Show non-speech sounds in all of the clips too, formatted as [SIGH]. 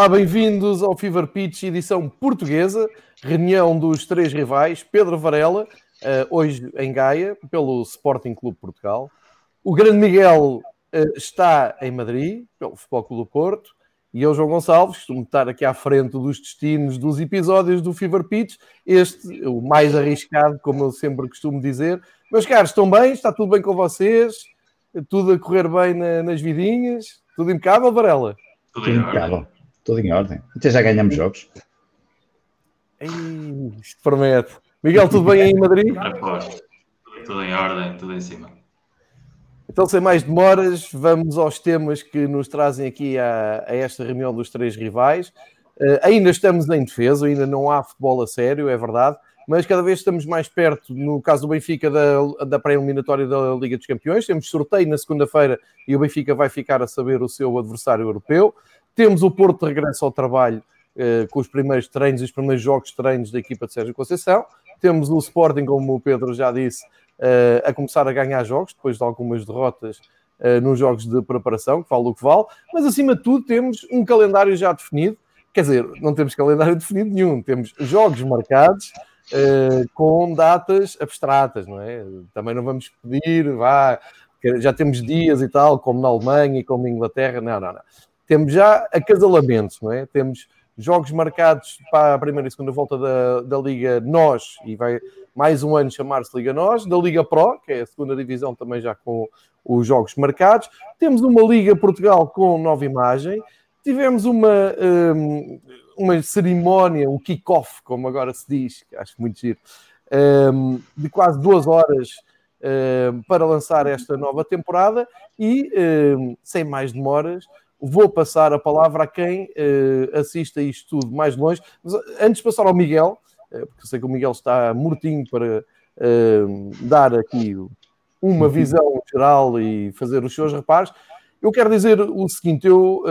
Olá, bem-vindos ao Fever Pitch, edição portuguesa, reunião dos três rivais, Pedro Varela, uh, hoje em Gaia, pelo Sporting Clube Portugal. O grande Miguel uh, está em Madrid, pelo Futebol Clube do Porto. E eu, João Gonçalves, costumo estar aqui à frente dos destinos dos episódios do Fever Pitch. Este, o mais arriscado, como eu sempre costumo dizer. Meus caros, estão bem? Está tudo bem com vocês? Tudo a correr bem na, nas vidinhas? Tudo impecável, Varela? Tudo impecável. Tudo em ordem. Até já ganhamos jogos. Ei, isto promete. Miguel, tudo bem aí em Madrid? Tudo em ordem, tudo em cima. Então, sem mais demoras, vamos aos temas que nos trazem aqui a, a esta reunião dos três rivais. Uh, ainda estamos em defesa, ainda não há futebol a sério, é verdade, mas cada vez estamos mais perto, no caso do Benfica, da, da pré-eliminatória da Liga dos Campeões. Temos sorteio na segunda-feira e o Benfica vai ficar a saber o seu adversário europeu. Temos o Porto de regresso ao trabalho uh, com os primeiros treinos e os primeiros jogos de treinos da equipa de Sérgio Conceição. Temos o Sporting, como o Pedro já disse, uh, a começar a ganhar jogos, depois de algumas derrotas uh, nos jogos de preparação, que vale o que vale. Mas, acima de tudo, temos um calendário já definido. Quer dizer, não temos calendário [LAUGHS] definido nenhum. Temos jogos marcados com datas abstratas, não é? Também não vamos pedir, vá, já temos dias e tal, como na Alemanha e como na Inglaterra. Não, não, não temos já acasalamentos, não é? Temos jogos marcados para a primeira e segunda volta da, da Liga Nós, e vai mais um ano chamar-se Liga Nós, da Liga Pro, que é a segunda divisão também já com os jogos marcados. Temos uma Liga Portugal com nova imagem. Tivemos uma, um, uma cerimónia, um kick-off, como agora se diz, que acho muito giro, um, de quase duas horas um, para lançar esta nova temporada e, hum, sem mais demoras, vou passar a palavra a quem uh, assiste a isto tudo mais longe. Mas antes de passar ao Miguel, uh, porque sei que o Miguel está mortinho para uh, dar aqui uma visão geral e fazer os seus reparos, eu quero dizer o seguinte: eu,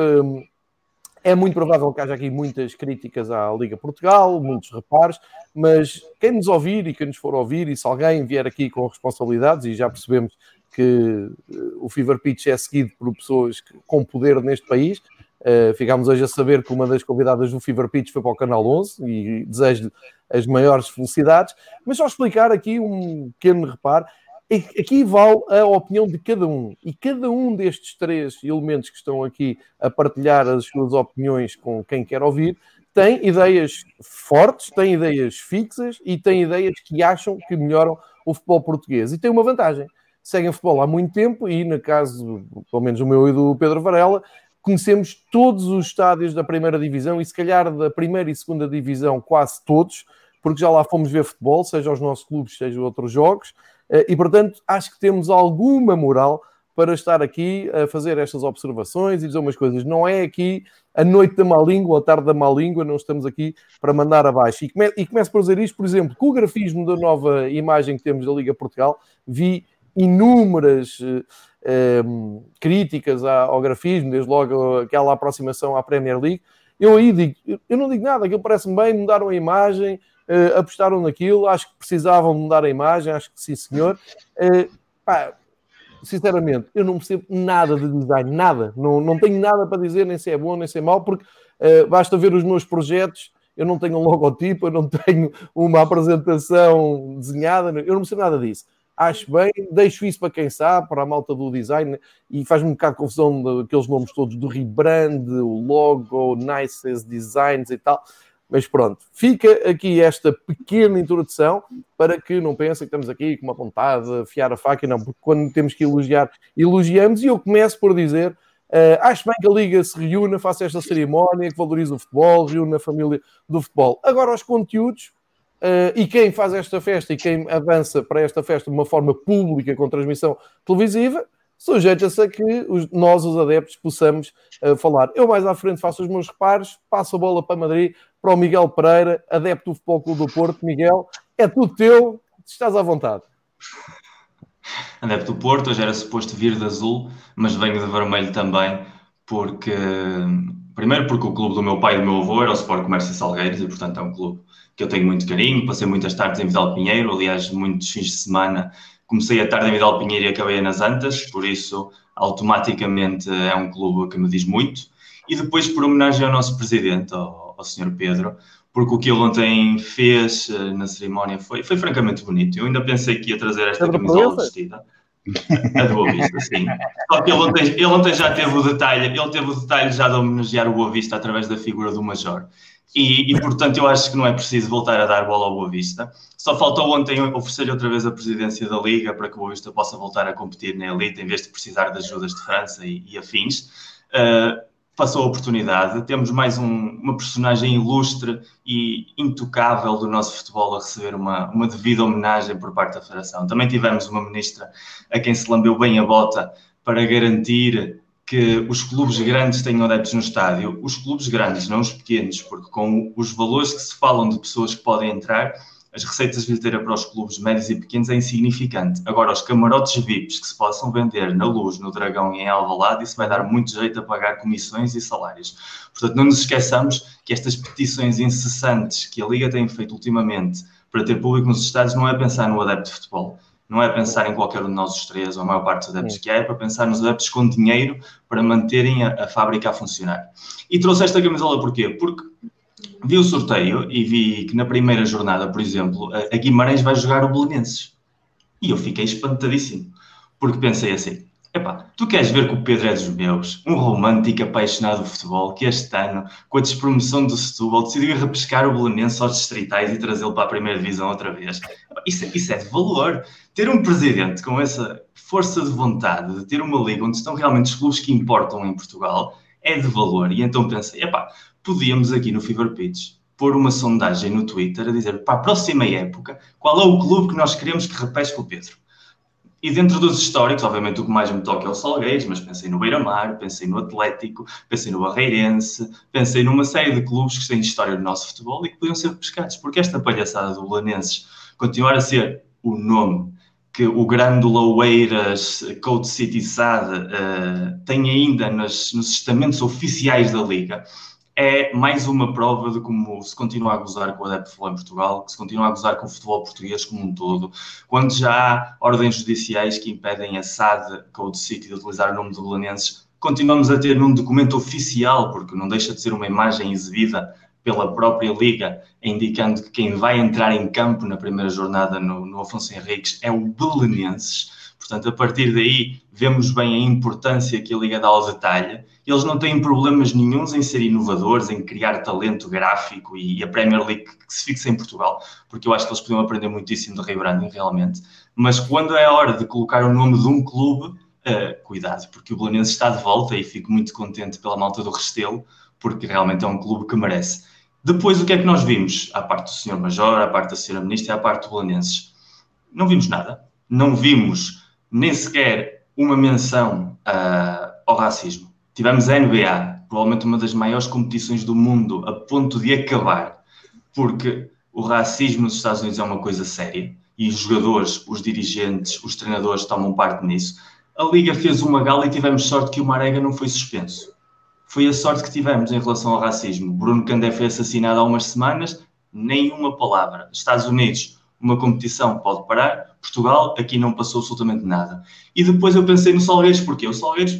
é muito provável que haja aqui muitas críticas à Liga Portugal, muitos reparos, mas quem nos ouvir e quem nos for ouvir, e se alguém vier aqui com responsabilidades, e já percebemos que eh, o Fever Pitch é seguido por pessoas com poder neste país. Uh, ficámos hoje a saber que uma das convidadas do Fever Pitch foi para o Canal 11 e desejo-lhe as maiores felicidades. Mas só explicar aqui um pequeno reparo. Aqui vale a opinião de cada um. E cada um destes três elementos que estão aqui a partilhar as suas opiniões com quem quer ouvir tem ideias fortes, tem ideias fixas e tem ideias que acham que melhoram o futebol português. E tem uma vantagem seguem futebol há muito tempo e, no caso, pelo menos o meu e do Pedro Varela, conhecemos todos os estádios da primeira divisão e, se calhar, da primeira e segunda divisão, quase todos, porque já lá fomos ver futebol, seja os nossos clubes, seja outros jogos, eh, e, portanto, acho que temos alguma moral para estar aqui a fazer estas observações e dizer umas coisas. Não é aqui a noite da má língua, a tarde da má língua, não estamos aqui para mandar abaixo. E, come, e começo por dizer isto, por exemplo, com o grafismo da nova imagem que temos da Liga Portugal, vi inúmeras uh, críticas ao grafismo, desde logo aquela aproximação à Premier League. Eu aí digo, eu não digo nada, aquilo parece-me bem, mudaram a imagem, uh, apostaram naquilo, acho que precisavam mudar a imagem, acho que sim, senhor. Uh, pá, sinceramente, eu não percebo nada de design, nada, não, não tenho nada para dizer, nem se é bom, nem se é mau, porque uh, basta ver os meus projetos. Eu não tenho um logotipo, eu não [LAUGHS] tenho uma apresentação desenhada, eu não percebo nada disso acho bem, deixo isso para quem sabe, para a malta do design, e faz-me um bocado de confusão daqueles nomes todos do rebrand, o logo, Nices Designs e tal. Mas pronto, fica aqui esta pequena introdução para que não pensem que estamos aqui com uma vontade de fiar a faca, não, porque quando temos que elogiar, elogiamos, e eu começo por dizer. Uh, acho bem que a Liga se reúna, faça esta cerimónia, que valorize o futebol, reúna a família do futebol. Agora, os conteúdos, Uh, e quem faz esta festa e quem avança para esta festa de uma forma pública com transmissão televisiva, sujeita-se a que os, nós, os adeptos, possamos uh, falar. Eu mais à frente faço os meus reparos, passo a bola para Madrid, para o Miguel Pereira, adepto do Futebol Clube do Porto. Miguel, é tudo teu, estás à vontade. Adepto do Porto, hoje era suposto vir de azul, mas venho de vermelho também, porque primeiro porque o clube do meu pai e do meu avô era o Sport Comércio Salgueiros e portanto é um clube que eu tenho muito carinho. Passei muitas tardes em Vidal Pinheiro, aliás, muitos fins de semana. Comecei a tarde em Vidal Pinheiro e acabei nas Antas, por isso automaticamente é um clube que me diz muito. e depois por homenagem ao nosso presidente, ao, ao Sr. Pedro, porque o que ele ontem fez uh, na cerimónia foi, foi francamente bonito. Eu ainda pensei que ia trazer esta camisola vestida. A [LAUGHS] Boa Vista, sim. Só que ele ontem, ele ontem já teve o detalhe, ele teve o detalhe já de homenagear o Boa Vista através da figura do Major. E, e, portanto eu acho que não é preciso voltar a dar bola ao Boa Vista. Só faltou ontem oferecer-lhe outra vez a presidência da Liga para que o Boa Vista possa voltar a competir na elite em vez de precisar de ajudas de França e, e afins. Uh, passou a oportunidade. Temos mais um, uma personagem ilustre e intocável do nosso futebol a receber uma, uma devida homenagem por parte da Federação. Também tivemos uma ministra a quem se lambeu bem a bota para garantir que os clubes grandes tenham adeptos no estádio. Os clubes grandes, não os pequenos, porque com os valores que se falam de pessoas que podem entrar, as receitas de bilheteira para os clubes médios e pequenos é insignificante. Agora, os camarotes VIPs que se possam vender na Luz, no Dragão e em Alvalade, isso vai dar muito jeito a pagar comissões e salários. Portanto, não nos esqueçamos que estas petições incessantes que a Liga tem feito ultimamente para ter público nos estádios não é pensar no adepto de futebol não é pensar em qualquer um de nós os três, ou a maior parte dos adeptos que há, é para pensar nos adeptos com dinheiro para manterem a, a fábrica a funcionar. E trouxe esta camisola porquê? Porque vi o sorteio e vi que na primeira jornada, por exemplo, a Guimarães vai jogar o Belenenses. E eu fiquei espantadíssimo, porque pensei assim, Epá, tu queres ver que o Pedro é dos meus, um romântico apaixonado de futebol, que este ano, com a despromoção do Setúbal, decidiu repescar o Belenense aos distritais e trazê-lo para a primeira divisão outra vez. Isso, isso, é de valor. Ter um presidente com essa força de vontade de ter uma liga onde estão realmente os clubes que importam em Portugal é de valor. E então pensei, epá, podíamos aqui no Fever Pitch pôr uma sondagem no Twitter a dizer para a próxima época qual é o clube que nós queremos que repesque o Pedro. E dentro dos históricos, obviamente o que mais me toca é o Salgueiros, mas pensei no Beira-Mar, pensei no Atlético, pensei no Barreirense, pensei numa série de clubes que têm história do nosso futebol e que podiam ser pescados, porque esta palhaçada do Belenenses continuar a ser o nome que o grande Loeiras Code City SAD uh, tem ainda nas, nos estamentos oficiais da Liga, é mais uma prova de como se continua a gozar com o adepto de futebol em Portugal, que se continua a gozar com o futebol português como um todo, quando já há ordens judiciais que impedem a SAD, Code City, de utilizar o nome de Belenenses, continuamos a ter num documento oficial, porque não deixa de ser uma imagem exibida pela própria Liga, indicando que quem vai entrar em campo na primeira jornada no, no Afonso Henriques é o Belenenses. Portanto, a partir daí, vemos bem a importância que a Liga dá ao detalhe. Eles não têm problemas nenhums em ser inovadores, em criar talento gráfico e a Premier League que se fixa em Portugal, porque eu acho que eles podiam aprender muitíssimo do rebranding, realmente. Mas quando é a hora de colocar o nome de um clube, uh, cuidado, porque o Belenenses está de volta e fico muito contente pela malta do Restelo, porque realmente é um clube que merece. Depois, o que é que nós vimos? À parte do Sr. Major, à parte da Sra. Ministra e à parte do Belenenses? Não vimos nada. Não vimos nem sequer uma menção uh, ao racismo. Tivemos a NBA, provavelmente uma das maiores competições do mundo, a ponto de acabar, porque o racismo nos Estados Unidos é uma coisa séria e os jogadores, os dirigentes, os treinadores tomam parte nisso. A Liga fez uma gala e tivemos sorte que o Marega não foi suspenso. Foi a sorte que tivemos em relação ao racismo. Bruno Candé foi assassinado há umas semanas, nenhuma palavra. Estados Unidos, uma competição pode parar, Portugal, aqui não passou absolutamente nada. E depois eu pensei no Salgueiros, porque o Salgueiros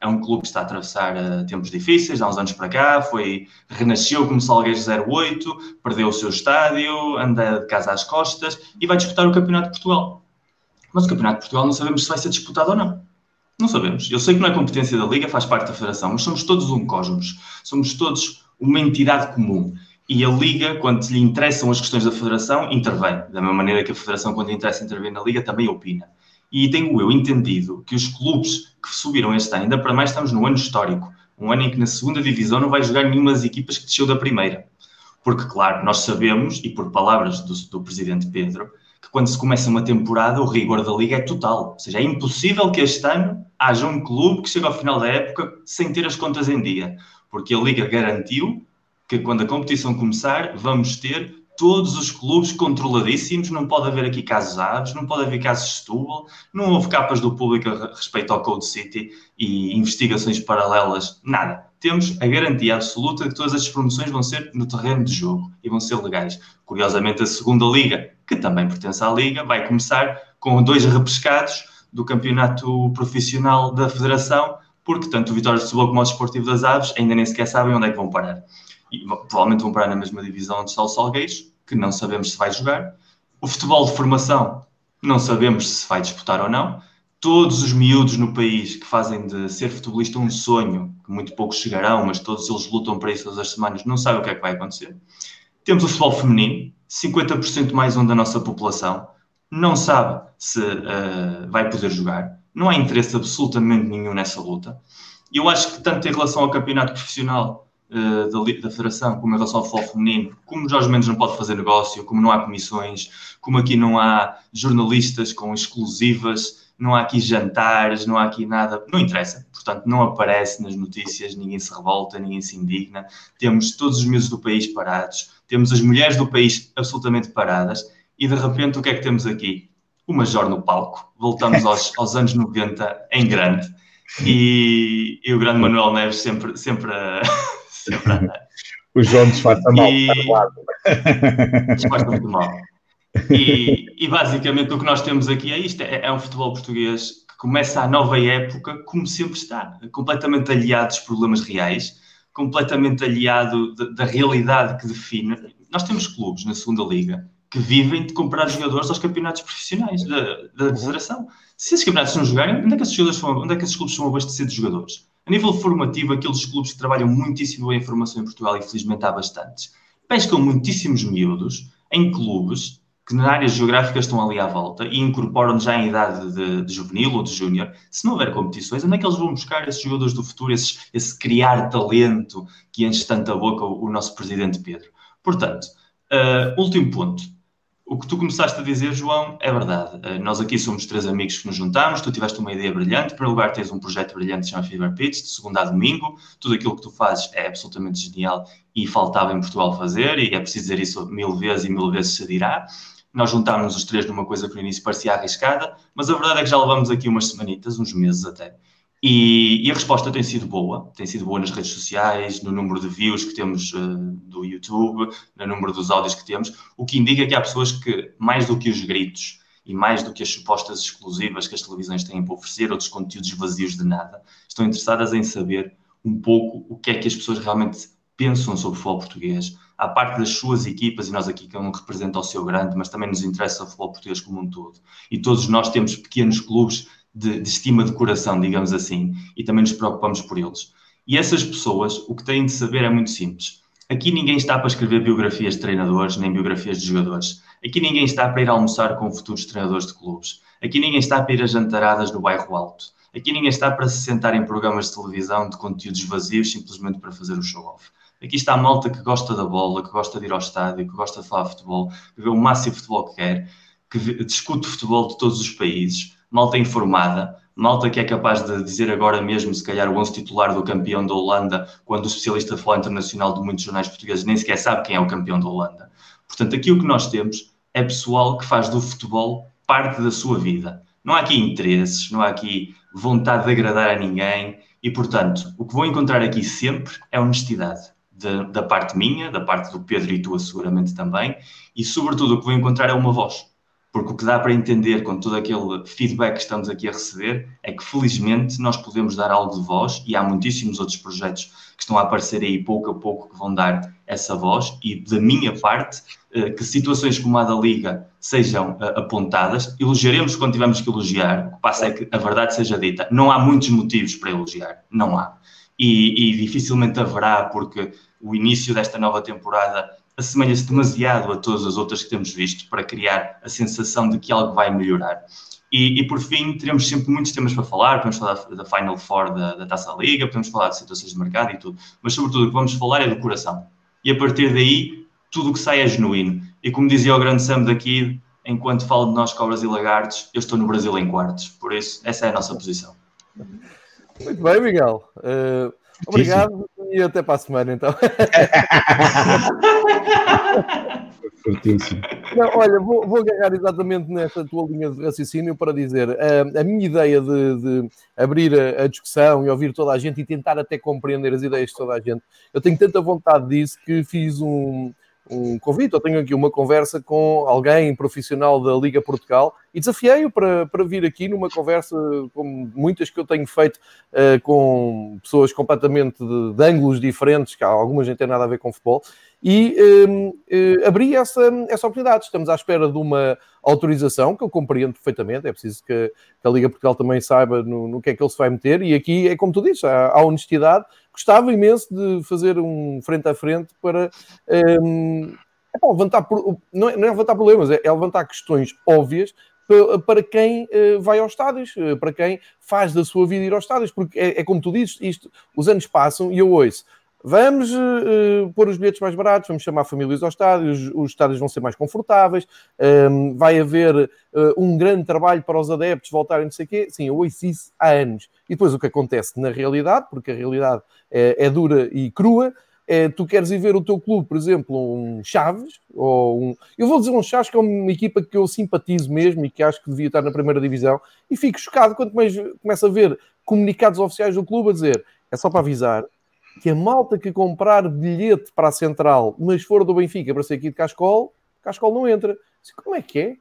é um clube que está a atravessar uh, tempos difíceis, há uns anos para cá, foi, renasceu como Salgueiros 08, perdeu o seu estádio, anda de casa às costas e vai disputar o Campeonato de Portugal. Mas o Campeonato de Portugal não sabemos se vai ser disputado ou não. Não sabemos. Eu sei que não é competência da Liga, faz parte da Federação, mas somos todos um cosmos. Somos todos uma entidade comum. E a Liga, quando lhe interessam as questões da Federação, intervém. Da mesma maneira que a Federação, quando lhe interessa intervir na Liga, também opina. E tenho eu entendido que os clubes que subiram este ano, ainda para mais estamos no ano histórico, um ano em que na segunda divisão não vai jogar nenhuma das equipas que desceu da primeira. Porque, claro, nós sabemos, e por palavras do, do presidente Pedro, que quando se começa uma temporada o rigor da Liga é total. Ou seja, é impossível que este ano haja um clube que chegue ao final da época sem ter as contas em dia. Porque a Liga garantiu que quando a competição começar, vamos ter todos os clubes controladíssimos, não pode haver aqui casos aves, não pode haver casos de Setúbal, não houve capas do público a respeito ao Code City e investigações paralelas, nada. Temos a garantia absoluta de que todas estas promoções vão ser no terreno de jogo e vão ser legais. Curiosamente, a segunda liga, que também pertence à liga, vai começar com dois repescados do campeonato profissional da Federação porque tanto o Vitória de Setúbal como o Desportivo das Aves ainda nem sequer sabem onde é que vão parar. E provavelmente vão parar na mesma divisão onde está o Salgueiros, que não sabemos se vai jogar. O futebol de formação, não sabemos se vai disputar ou não. Todos os miúdos no país que fazem de ser futebolista um sonho, que muito poucos chegarão, mas todos eles lutam para isso todas as semanas, não sabem o que é que vai acontecer. Temos o futebol feminino, 50% mais um da nossa população, não sabe se uh, vai poder jogar. Não há interesse absolutamente nenhum nessa luta. E eu acho que tanto em relação ao campeonato profissional uh, da, da, Federação, como em relação ao futebol feminino, como Jorge Mendes não pode fazer negócio, como não há comissões, como aqui não há jornalistas com exclusivas, não há aqui jantares, não há aqui nada, não interessa. Portanto, não aparece nas notícias, ninguém se revolta, ninguém se indigna. Temos todos os meses do país parados, temos as mulheres do país absolutamente paradas e de repente o que é que temos aqui? O Major no palco. Voltamos aos, [LAUGHS] aos anos 90 em grande. E, e, o grande Manuel Neves sempre, sempre, sempre a [LAUGHS] [LAUGHS] O João disfarça mal. E... [LAUGHS] Disfarça muito mal. E, e, basicamente o que nós temos aqui é isto: é, é um futebol português que começa a nova época como sempre está, completamente aliado dos problemas reais, completamente aliado de, da realidade que define. Nós temos clubes na segunda liga que vivem de comprar jogadores aos campeonatos profissionais da, da uhum. federação. Se esses campeonatos não jogarem, onde é que esses, jogadores são, onde é que esses clubes são abastecidos de jogadores? A nível formativo, aqueles clubes que trabalham muitíssimo bem a formação em Portugal, e felizmente há bastantes, pescam muitíssimos miúdos em clubes que na área geográfica estão ali à volta e incorporam já em idade de, de juvenil ou de júnior. Se não houver competições, onde é que eles vão buscar esses jogadores do futuro, esses, esse criar talento que enche tanta boca o, o nosso presidente Pedro? Portanto, uh, último ponto o que tu começaste a dizer, João, é verdade. Eh, nós aqui somos três amigos que nos juntamos, tu tiveste uma ideia brilhante, primeiro lugar tens um projeto brilhante que se chama Fever Pitch, de segunda a domingo, tudo aquilo que tu fazes é absolutamente genial e faltava em Portugal fazer, e é preciso dizer isso mil vezes e mil vezes se dirá. Nós juntámos os três numa coisa que no início parecia arriscada, mas a verdade é que já levamos aqui umas semanitas, uns meses até, e, e, a resposta tem sido boa, tem sido boa nas redes sociais, no número de views que temos uh, do YouTube, no número dos áudios que temos, o que indica que há pessoas que, mais do que os gritos e mais do que as supostas exclusivas que as televisões têm para oferecer, outros conteúdos vazios de nada, estão interessadas em saber um pouco o que é que as pessoas realmente pensam sobre o futebol português, à parte das suas equipas, e nós aqui que não representa o seu grande, mas também nos interessa o futebol português como um todo. E todos nós temos pequenos clubes de, de estima de coração, digamos assim, e também nos preocupamos por eles. E essas pessoas, o que têm de saber é muito simples. Aqui ninguém está para escrever biografias de treinadores, nem biografias de jogadores. Aqui ninguém está para ir almoçar com futuros treinadores de clubes. Aqui ninguém está para ir a jantaradas no bairro alto. Aqui ninguém está para se sentar em programas de televisão de conteúdos vazios simplesmente para fazer o show-off. Aqui está a malta que gosta da bola, que gosta de ir ao estádio, que gosta de falar de futebol, que vê o máximo futebol que quer, que discute futebol de todos os países, malta informada, malta que é capaz de dizer agora mesmo, se calhar, o 11 titular do campeão da Holanda, quando o especialista de futebol internacional de muitos jornais portugueses nem sequer sabe quem é o campeão da Holanda. Portanto, aqui o que nós temos é pessoal que faz do futebol parte da sua vida. Não há aqui interesses, não há aqui vontade de agradar a ninguém e, portanto, o que vou encontrar aqui sempre é honestidade. De, da parte minha, da parte do Pedro e tua seguramente também, e sobretudo o que vou encontrar é uma voz porque o que dá para entender com todo aquele feedback que estamos aqui a receber é que felizmente nós podemos dar algo de voz e há muitíssimos outros projetos que estão a aparecer aí pouco a pouco que vão dar essa voz e da minha parte eh, que situações como a da Liga sejam eh, apontadas, elogiaremos quando tivermos que elogiar, o que passa é que a verdade seja dita, não há muitos motivos para elogiar, não há. E, e dificilmente haverá, porque o início desta nova temporada assemelha-se demasiado a todas as outras que temos visto para criar a sensação de que algo vai melhorar. E, e por fim, teremos sempre muitos temas para falar, podemos falar da, Final Four da, da Taça Liga, podemos falar de situações de mercado e tudo, mas sobretudo o que vamos falar é do coração. E a partir daí, tudo o que sai é genuíno. E como dizia o grande Sam daqui, enquanto falo de nós cobras e lagartos, eu estou no Brasil em quartos. Por isso, essa é a nossa posição. Muito bem, Miguel. Uh, obrigado e até para a semana, então. [LAUGHS] Não, olha, vou, vou agarrar exatamente nesta tua linha de raciocínio para dizer uh, a minha ideia de, de abrir a, a, discussão e ouvir toda a gente e tentar até compreender as ideias de toda a gente. Eu tenho tanta vontade disso que fiz um, um convite, ou tenho aqui uma conversa com alguém profissional da Liga Portugal e desafiei-o para, para vir aqui numa conversa, como muitas que eu tenho feito uh, com pessoas completamente de, de, ângulos diferentes, que algumas não têm nada a ver com futebol, e um, uh, eh, abri essa, essa oportunidade. Estamos à espera de uma autorização, que eu compreendo perfeitamente, é preciso que, que a Liga Portugal também saiba no, no, que é que ele se vai meter, e aqui é como tu dizes, há, há honestidade. Gostava imenso de fazer um frente a frente para um, é levantar, não é, não é levantar problemas, é, é levantar questões óbvias para quem uh, vai aos estádios, uh, para quem faz da sua vida ir aos estádios, porque é, é como tu dizes, isto, os anos passam e eu ouço, Vamos uh, pôr os bilhetes mais baratos, vamos chamar famílias aos estádios, os estádios vão ser mais confortáveis, um, ehm, vai haver uh, um grande trabalho para os adeptos voltarem, não sei o quê. Sim, eu ouço isso há anos. E depois o que acontece na realidade, porque a realidade é, é dura e crua, é, tu queres ir ver o teu clube, por exemplo, um Chaves, ou um. Eu vou dizer um Chaves que é uma equipa que eu simpatizo mesmo e que acho que devia estar na primeira divisão, e fico chocado quando começo a ver comunicados oficiais do clube a dizer é só para avisar, que a malta que comprar bilhete para a Central, mas for do Benfica para ser aqui de Cascol, Cascol não entra. Como é que é?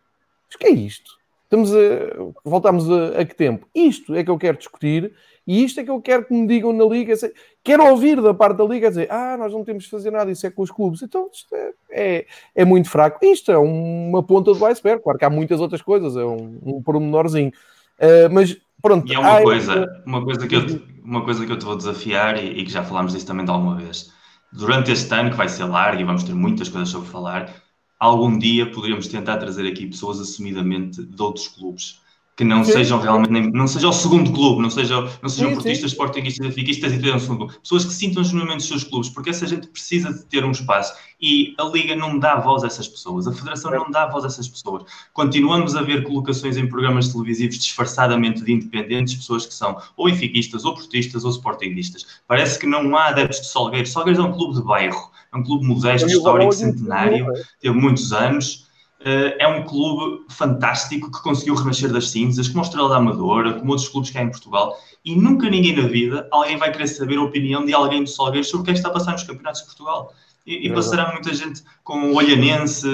Mas que é isto? Estamos a, voltamos a, a, que tempo? Isto é que eu quero discutir e isto é que eu quero que me digam na Liga. Quero ouvir da parte da Liga dizer ah, nós não temos de fazer nada, isso é com os clubes. Então isto é, é, é muito fraco. Isto é uma ponta do iceberg. Claro que há muitas outras coisas, é um, um pormenorzinho. Uh, mas pronto. E é uma coisa, uma coisa que eu uma coisa que eu te vou desafiar e, e, que já falámos disso também de alguma vez. Durante este ano, que vai ser largo e vamos ter muitas coisas sobre falar, algum dia poderíamos tentar trazer aqui pessoas assumidamente de outros clubes que não sim. sejam realmente, nem, não seja o segundo clube, não sejam, não sejam sim, portistas, sportingistas, benfiquistas e tenham um segundo clube. Pessoas que sintam genuinamente os seus clubes, porque essa gente precisa de ter um espaço e a Liga não dá voz a essas pessoas, a Federação não dá voz a essas pessoas. Continuamos a ver colocações em programas televisivos disfarçadamente de independentes, pessoas que são ou benfiquistas, ou portistas, ou sportingistas. Parece que não há adeptos de Salgueiros. Salgueiros é um clube de bairro, é um clube modesto, histórico, centenário, teve muitos anos é um clube fantástico que conseguiu renascer das cinzas, como a Estrela da Amadora, como outros clubes que há em Portugal, e nunca ninguém na vida alguém vai querer saber a opinião de alguém do Salgueiros sobre o que é que está a passar nos campeonatos de Portugal. E, e passará muita gente com o Olhanense,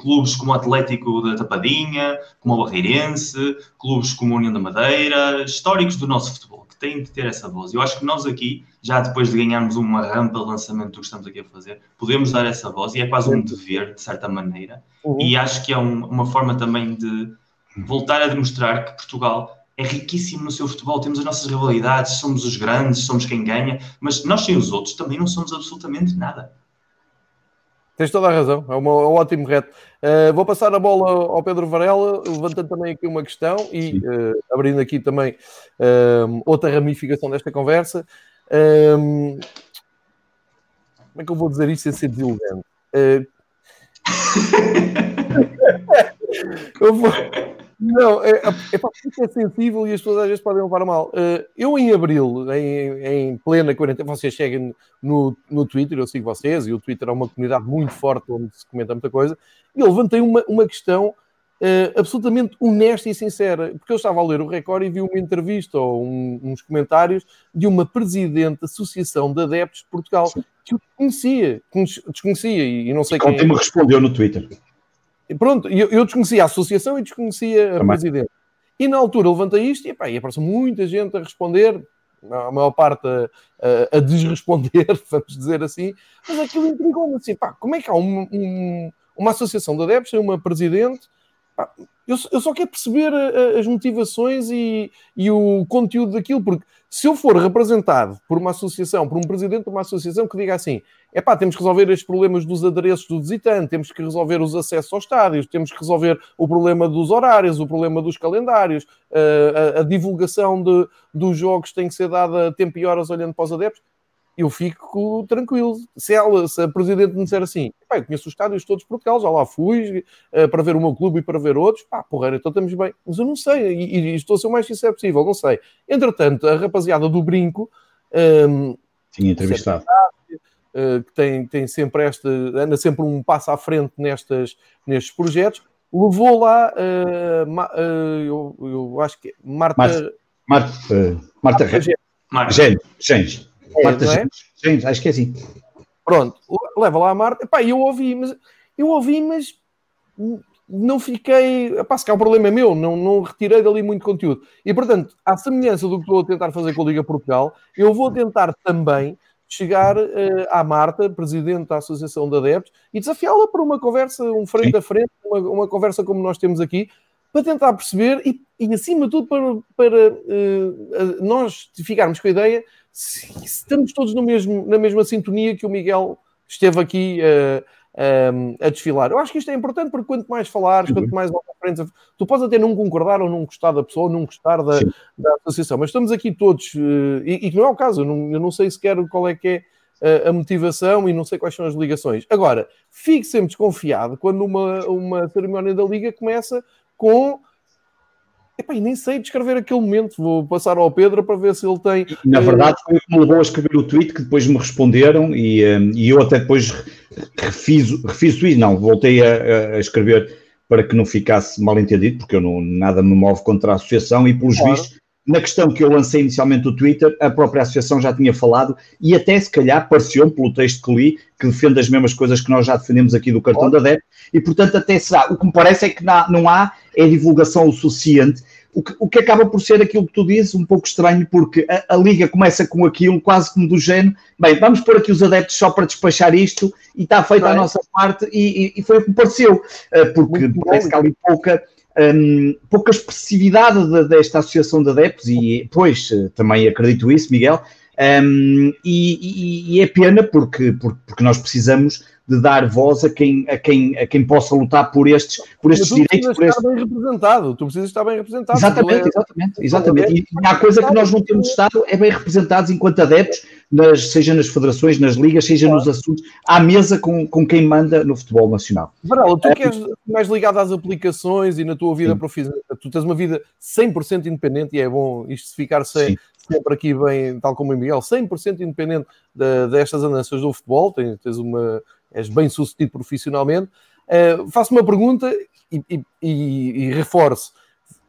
clubes como o Atlético da Tapadinha, como o Barreirense, clubes como a União da Madeira, históricos do nosso futebol têm de ter essa voz. Eu acho que nós aqui, já depois de ganharmos uma rampa de lançamento do que estamos aqui a fazer, podemos dar essa voz e é quase um dever, de certa maneira. Uhum. E acho que é um, uma forma também de voltar a demonstrar que Portugal é riquíssimo no seu futebol, temos as nossas rivalidades, somos os grandes, somos quem ganha, mas nós sem os outros também não somos absolutamente nada. Tens toda a razão, é, uma, é um ótimo reto. Uh, vou passar a bola ao Pedro Varela, levantando também aqui uma questão e uh, abrindo aqui também uh, outra ramificação desta conversa. como é que eu vou dizer isto sem ser deselegante? [LAUGHS] eu vou... Não, é, é, é, é sensível e as pessoas às vezes podem levar mal. Uh, eu em abril, em, em plena quarentena, vocês cheguem no, no Twitter, eu sigo vocês, e o Twitter é uma comunidade muito forte onde se comenta muita coisa, e eu levantei uma, uma questão uh, absolutamente honesta e sincera, porque eu estava a ler o Record e vi uma entrevista ou um, uns comentários de uma presidente da Associação de Adeptos de Portugal que eu conhecia, desconhecia e, e não sei e quem. Ontem me respondeu no Twitter. E pronto, eu, eu desconhecia a associação e desconhecia a Também. presidente. E na altura levantei isto e, epá, e apareceu muita gente a responder, a maior parte a, a, a desresponder, [LAUGHS] vamos dizer assim, mas aquilo intrigou-me assim, pá, como é que há um, um, uma associação de adeptos, tem uma presidente, pá, eu, eu, só quero perceber a, as motivações e, e, o conteúdo daquilo, porque se eu for representado por uma associação, por um presidente de uma associação que diga assim, é pá, temos que resolver estes problemas dos adereços do visitante, temos que resolver os acessos aos estádios, temos que resolver o problema dos horários, o problema dos calendários, a, a, a divulgação de, dos jogos tem que ser dada a tempo e horas olhando para os adeptos eu fico tranquilo. Se, ela, se a Presidente me disser assim, pá, eu conheço os estádios todos de Portugal, já lá fui uh, para ver o meu clube e para ver outros, pá, porra, então estamos bem. Mas eu não sei, e, e, estou a ser o mais sincero possível, não sei. Entretanto, a rapaziada do Brinco... Um, ehm, Tinha entrevistado. Uh, que tem, tem sempre esta, anda sempre um passo à frente nestas, nestes projetos, levou lá, uh, ma, eu, eu, acho que é Marta... Marta, Marta, Marta, Marta gente. É, Marta é? Gente, acho que é assim. Pronto, leva lá a Marta. Epá, eu ouvi, mas eu ouvi, mas não fiquei. Epá, se cá o problema é meu, não, não retirei dali muito conteúdo. E portanto, à semelhança do que estou a tentar fazer com a Liga Portugal, eu vou tentar também chegar uh, à Marta, presidente da Associação de Adeptos, e desafiá-la para uma conversa, um frente Sim. a frente, uma, uma, conversa como nós temos aqui, para tentar perceber e, e acima de tudo, para, para uh, nós ficarmos com a ideia se, se estamos todos mesmo, na mesma sintonia que o Miguel esteve aqui uh, um, a desfilar. Eu acho que isto é importante porque quanto mais falares, uhum. quanto mais frente, tu podes até não concordar ou não gostar da pessoa, ou não gostar da, da associação, mas estamos aqui todos, e, e não é o caso, eu não, eu não sei sequer qual é que é a, a motivação e não sei quais são as ligações. Agora, fique sempre desconfiado quando uma, uma cerimónia da Liga começa com Epá, e nem sei descrever aquele momento, vou passar ao Pedro para ver se ele tem. Na verdade, foi o que me levou a escrever o tweet que depois me responderam e, um, e eu até depois refiz, refiz o tweet, não, voltei a, a, escrever para que não ficasse mal entendido, porque eu não, nada me move contra a associação e, pelos claro. vistos, na questão que eu lancei inicialmente no Twitter, a própria associação já tinha falado e até se calhar pareceu pelo texto que li que defende as mesmas coisas que nós já defendemos aqui do cartão da DEP e portanto até será. O que me parece é que não há é divulgação o suficiente o que, o que, acaba por ser aquilo que tu dizes, um pouco estranho, porque a, a, Liga começa com aquilo quase como do género, bem, vamos pôr aqui os adeptos só para despachar isto e está feita a nossa parte e, e, e, foi o que me pareceu, uh, porque Muito parece bom. que há ali pouca, um, pouca expressividade de, desta associação de adeptos, e pois, também acredito isso, Miguel, um, e, e, é pena porque, porque, nós precisamos de dar voz a quem, a quem, a quem possa lutar por estes, por estes tu direitos. Por estar bem representado, tu precisas estar bem representado. Exatamente, é, exatamente, exatamente. E há coisa que nós não temos estado é bem representados enquanto adeptos, nas, seja nas federações, nas ligas, seja nos assuntos, à mesa com, com quem manda no futebol nacional. Varela, tu é, que és mais ligado às aplicações e na tua vida profissional, tu tens uma vida 100% independente e é bom isto ficar sem, sempre aqui bem, tal como o Miguel, 100% independente de, destas andanças do futebol, tens, tens uma és bem sucedido profissionalmente. Uh, faço uma pergunta e, e, e, e reforço,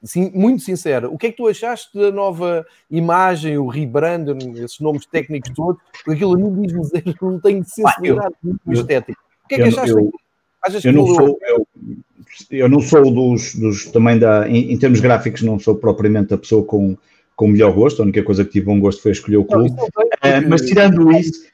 sim, muito sincera. O que é que tu achaste da nova imagem, o rebranding, esses nomes técnicos todos? Porque aquilo a mim diz-me que não tem sensibilidade ah, eu, estética. O que é que eu, achaste? Eu, Achas eu, que não sou, eu, eu, não sou dos, dos também da, em, em, termos gráficos, não sou propriamente a pessoa com, com melhor gosto. A única coisa que tive bom gosto foi escolher o clube. Não, é uh, mas tirando isso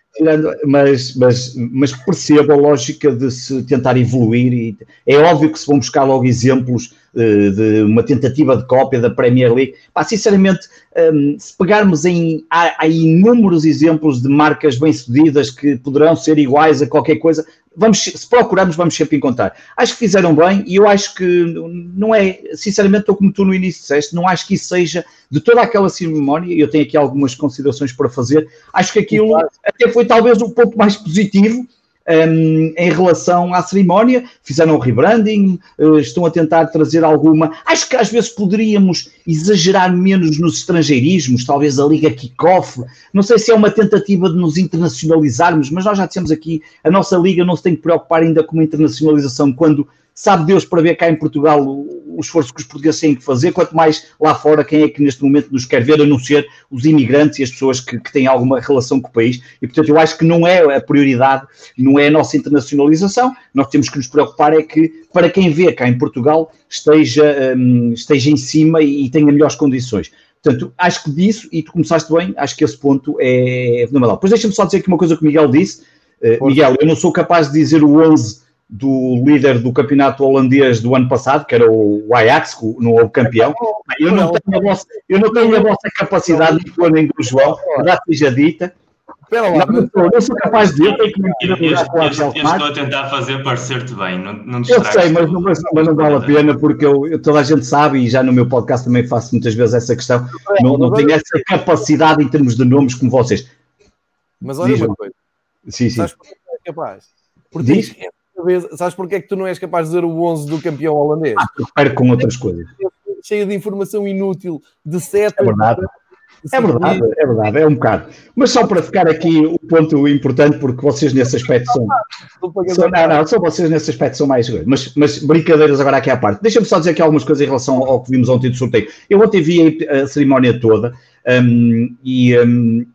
mas, mas, mas percebo a lógica de se tentar evoluir e é óbvio que se vão buscar logo exemplos de, eh, de uma tentativa de cópia da Premier League. Pá, sinceramente, um, se pegarmos em há, há, inúmeros exemplos de marcas bem-sucedidas que poderão ser iguais a qualquer coisa, vamos, se procurarmos, vamos sempre encontrar. Acho que fizeram bem e eu acho que não é, sinceramente, estou como tu no início disseste, não acho que isso seja de toda aquela cerimónia, eu tenho aqui algumas considerações para fazer, acho que aquilo até foi talvez o um ponto mais positivo um, em relação à cerimónia, fizeram o rebranding, uh, estão a tentar trazer alguma. Acho que às vezes poderíamos exagerar menos nos estrangeirismos, talvez a Liga Kickoff. Não sei se é uma tentativa de nos internacionalizarmos, mas nós já dissemos aqui: a nossa Liga não se tem que preocupar ainda com uma internacionalização quando sabe Deus para ver cá em Portugal o, o, esforço que os portugueses têm que fazer, quanto mais lá fora quem é que neste momento nos quer ver, a não ser os imigrantes e as pessoas que, que têm alguma relação com o país. E portanto eu acho que não é a prioridade, não é a nossa internacionalização, nós temos que nos preocupar é que para quem vê cá em Portugal esteja, um, esteja em cima e, e tenha melhores condições. Portanto, acho que disso, e tu começaste bem, acho que esse ponto é fundamental. Depois deixa-me só dizer aqui uma coisa que o Miguel disse. Uh, Miguel, eu não sou capaz de dizer o 11 do líder do campeonato holandês do ano passado, que era o Ajax, o novo campeão. Eu não tenho a vossa, eu não tenho a vossa capacidade de pôr nem do João, já seja dita. Lá, não, não, não sou capaz de eu tenho que mentir eu, eu, estou a tentar fazer parecer-te bem, não, não Eu sei, mas não, mas, mas não vale a pena porque eu, eu, toda a gente sabe e já no meu podcast também faço muitas vezes essa questão. Não, não tenho essa capacidade em termos de nomes como vocês. Mas olha Dizem. uma coisa. Sim, sim. Sabes é capaz? Porque Diz? Vez, sabes porque é que tu não és capaz de dizer o 11 do campeão holandês? Ah, com outras coisas. Cheio de informação inútil, de sete. É verdade. É verdade, é verdade, é um bocado. Mas só para ficar aqui o ponto importante, porque vocês nesse aspecto são. são não, não, só vocês nesse aspecto são mais. Mas, mas brincadeiras agora aqui à parte. Deixa-me só dizer aqui algumas coisas em relação ao que vimos ontem do sorteio. Eu ontem vi a cerimónia toda um, e. Um,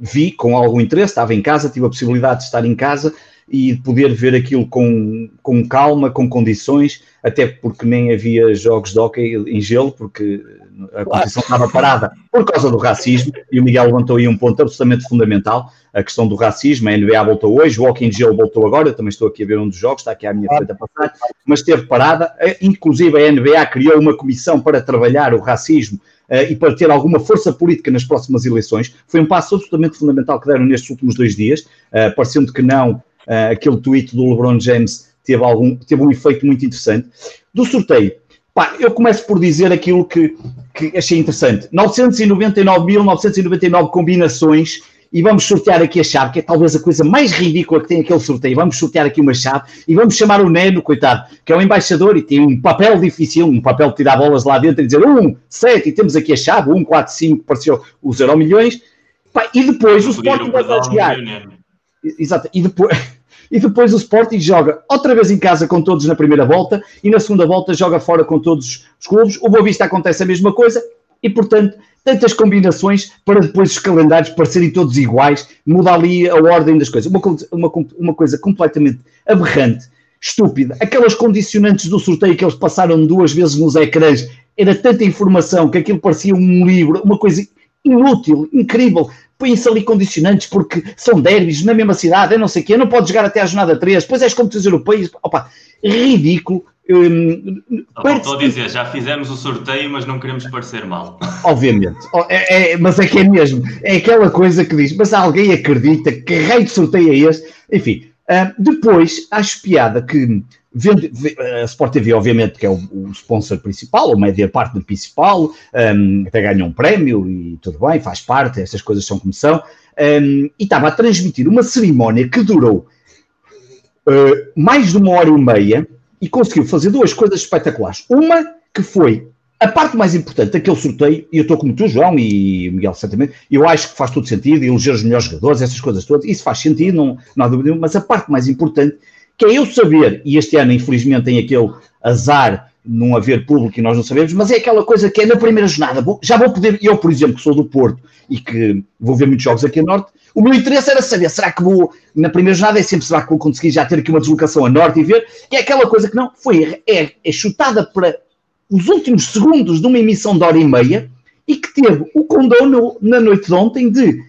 vi com algum interesse, estava em casa, tive a possibilidade de estar em casa e de poder ver aquilo com, com calma, com condições, até porque nem havia jogos de hockey em gelo, porque a competição estava parada por causa do racismo, e o Miguel levantou aí um ponto absolutamente fundamental, a questão do racismo, a NBA voltou hoje, o hockey em gelo voltou agora, eu também estou aqui a ver um dos jogos, está aqui à minha frente a passar, mas esteve parada, inclusive a NBA criou uma comissão para trabalhar o racismo uh, e para ter alguma força política nas próximas eleições, foi um passo absolutamente fundamental que deram nestes últimos dois dias, uh, parecendo que não uh, aquele tweet do LeBron James teve, algum, teve um efeito muito interessante. Do sorteio, pá, eu começo por dizer aquilo que, que achei interessante. 999.999 combinações e vamos sortear aqui a chave, que é talvez a coisa mais ridícula que tem aquele sorteio. Vamos sortear aqui uma chave e vamos chamar o Neno, coitado, que é o embaixador e tem um papel difícil, um papel de tirar bolas lá dentro e dizer 1, 7, e temos aqui a chave, 1, 4, 5, pareceu os euro milhões. Pá, e depois o Sporting vai jogar. Exato, e depois, [LAUGHS] e depois o Sporting joga outra vez em casa com todos na primeira volta e na segunda volta joga fora com todos os clubes. O Boa Vista acontece a mesma coisa e, portanto, tantas combinações para depois os calendários parecerem todos iguais, muda ali a ordem das coisas. Uma, uma, uma coisa completamente aberrante, estúpida. Aquelas condicionantes do sorteio que eles passaram duas vezes nos ecrãs, era tanta informação que aquilo parecia um livro, uma coisa inútil, incrível. Põem-se ali condicionantes porque são derbys na mesma cidade, é não sei o quê, não pode jogar até a jornada 3, depois é as competições europeias. Opa, ridículo, Hum, Estou a dizer, já fizemos o sorteio, mas não queremos parecer mal. Obviamente, é, é, mas é que é mesmo, é aquela coisa que diz, mas alguém acredita que raio de sorteio é este? Enfim, uh, depois acho piada que vendo, a Sport TV, obviamente, que é o, o sponsor principal, o media partner principal, um, até ganha um prémio e tudo bem, faz parte, essas coisas são como são, um, e estava a transmitir uma cerimónia que durou uh, mais de uma hora e meia e conseguiu fazer duas coisas espetaculares. Uma que foi a parte mais importante daquele sorteio, e eu estou como tu, João, e Miguel, certamente, eu acho que faz todo sentido, eleger os melhores jogadores, essas coisas todas, isso faz sentido, não, não há dúvida nenhuma, mas a parte mais importante, que é eu saber, e este ano, infelizmente, tem aquele azar não haver público e nós não sabemos, mas é aquela coisa que é na primeira jornada, já vou poder, eu, por exemplo, que sou do Porto e que vou ver muitos jogos aqui a Norte, o meu interesse era saber, será que vou, na primeira jornada, é sempre, será que vou conseguir já ter aqui uma deslocação a norte e ver? E é aquela coisa que não, foi, é, é chutada para os últimos segundos de uma emissão de hora e meia e que teve o condono na noite de ontem de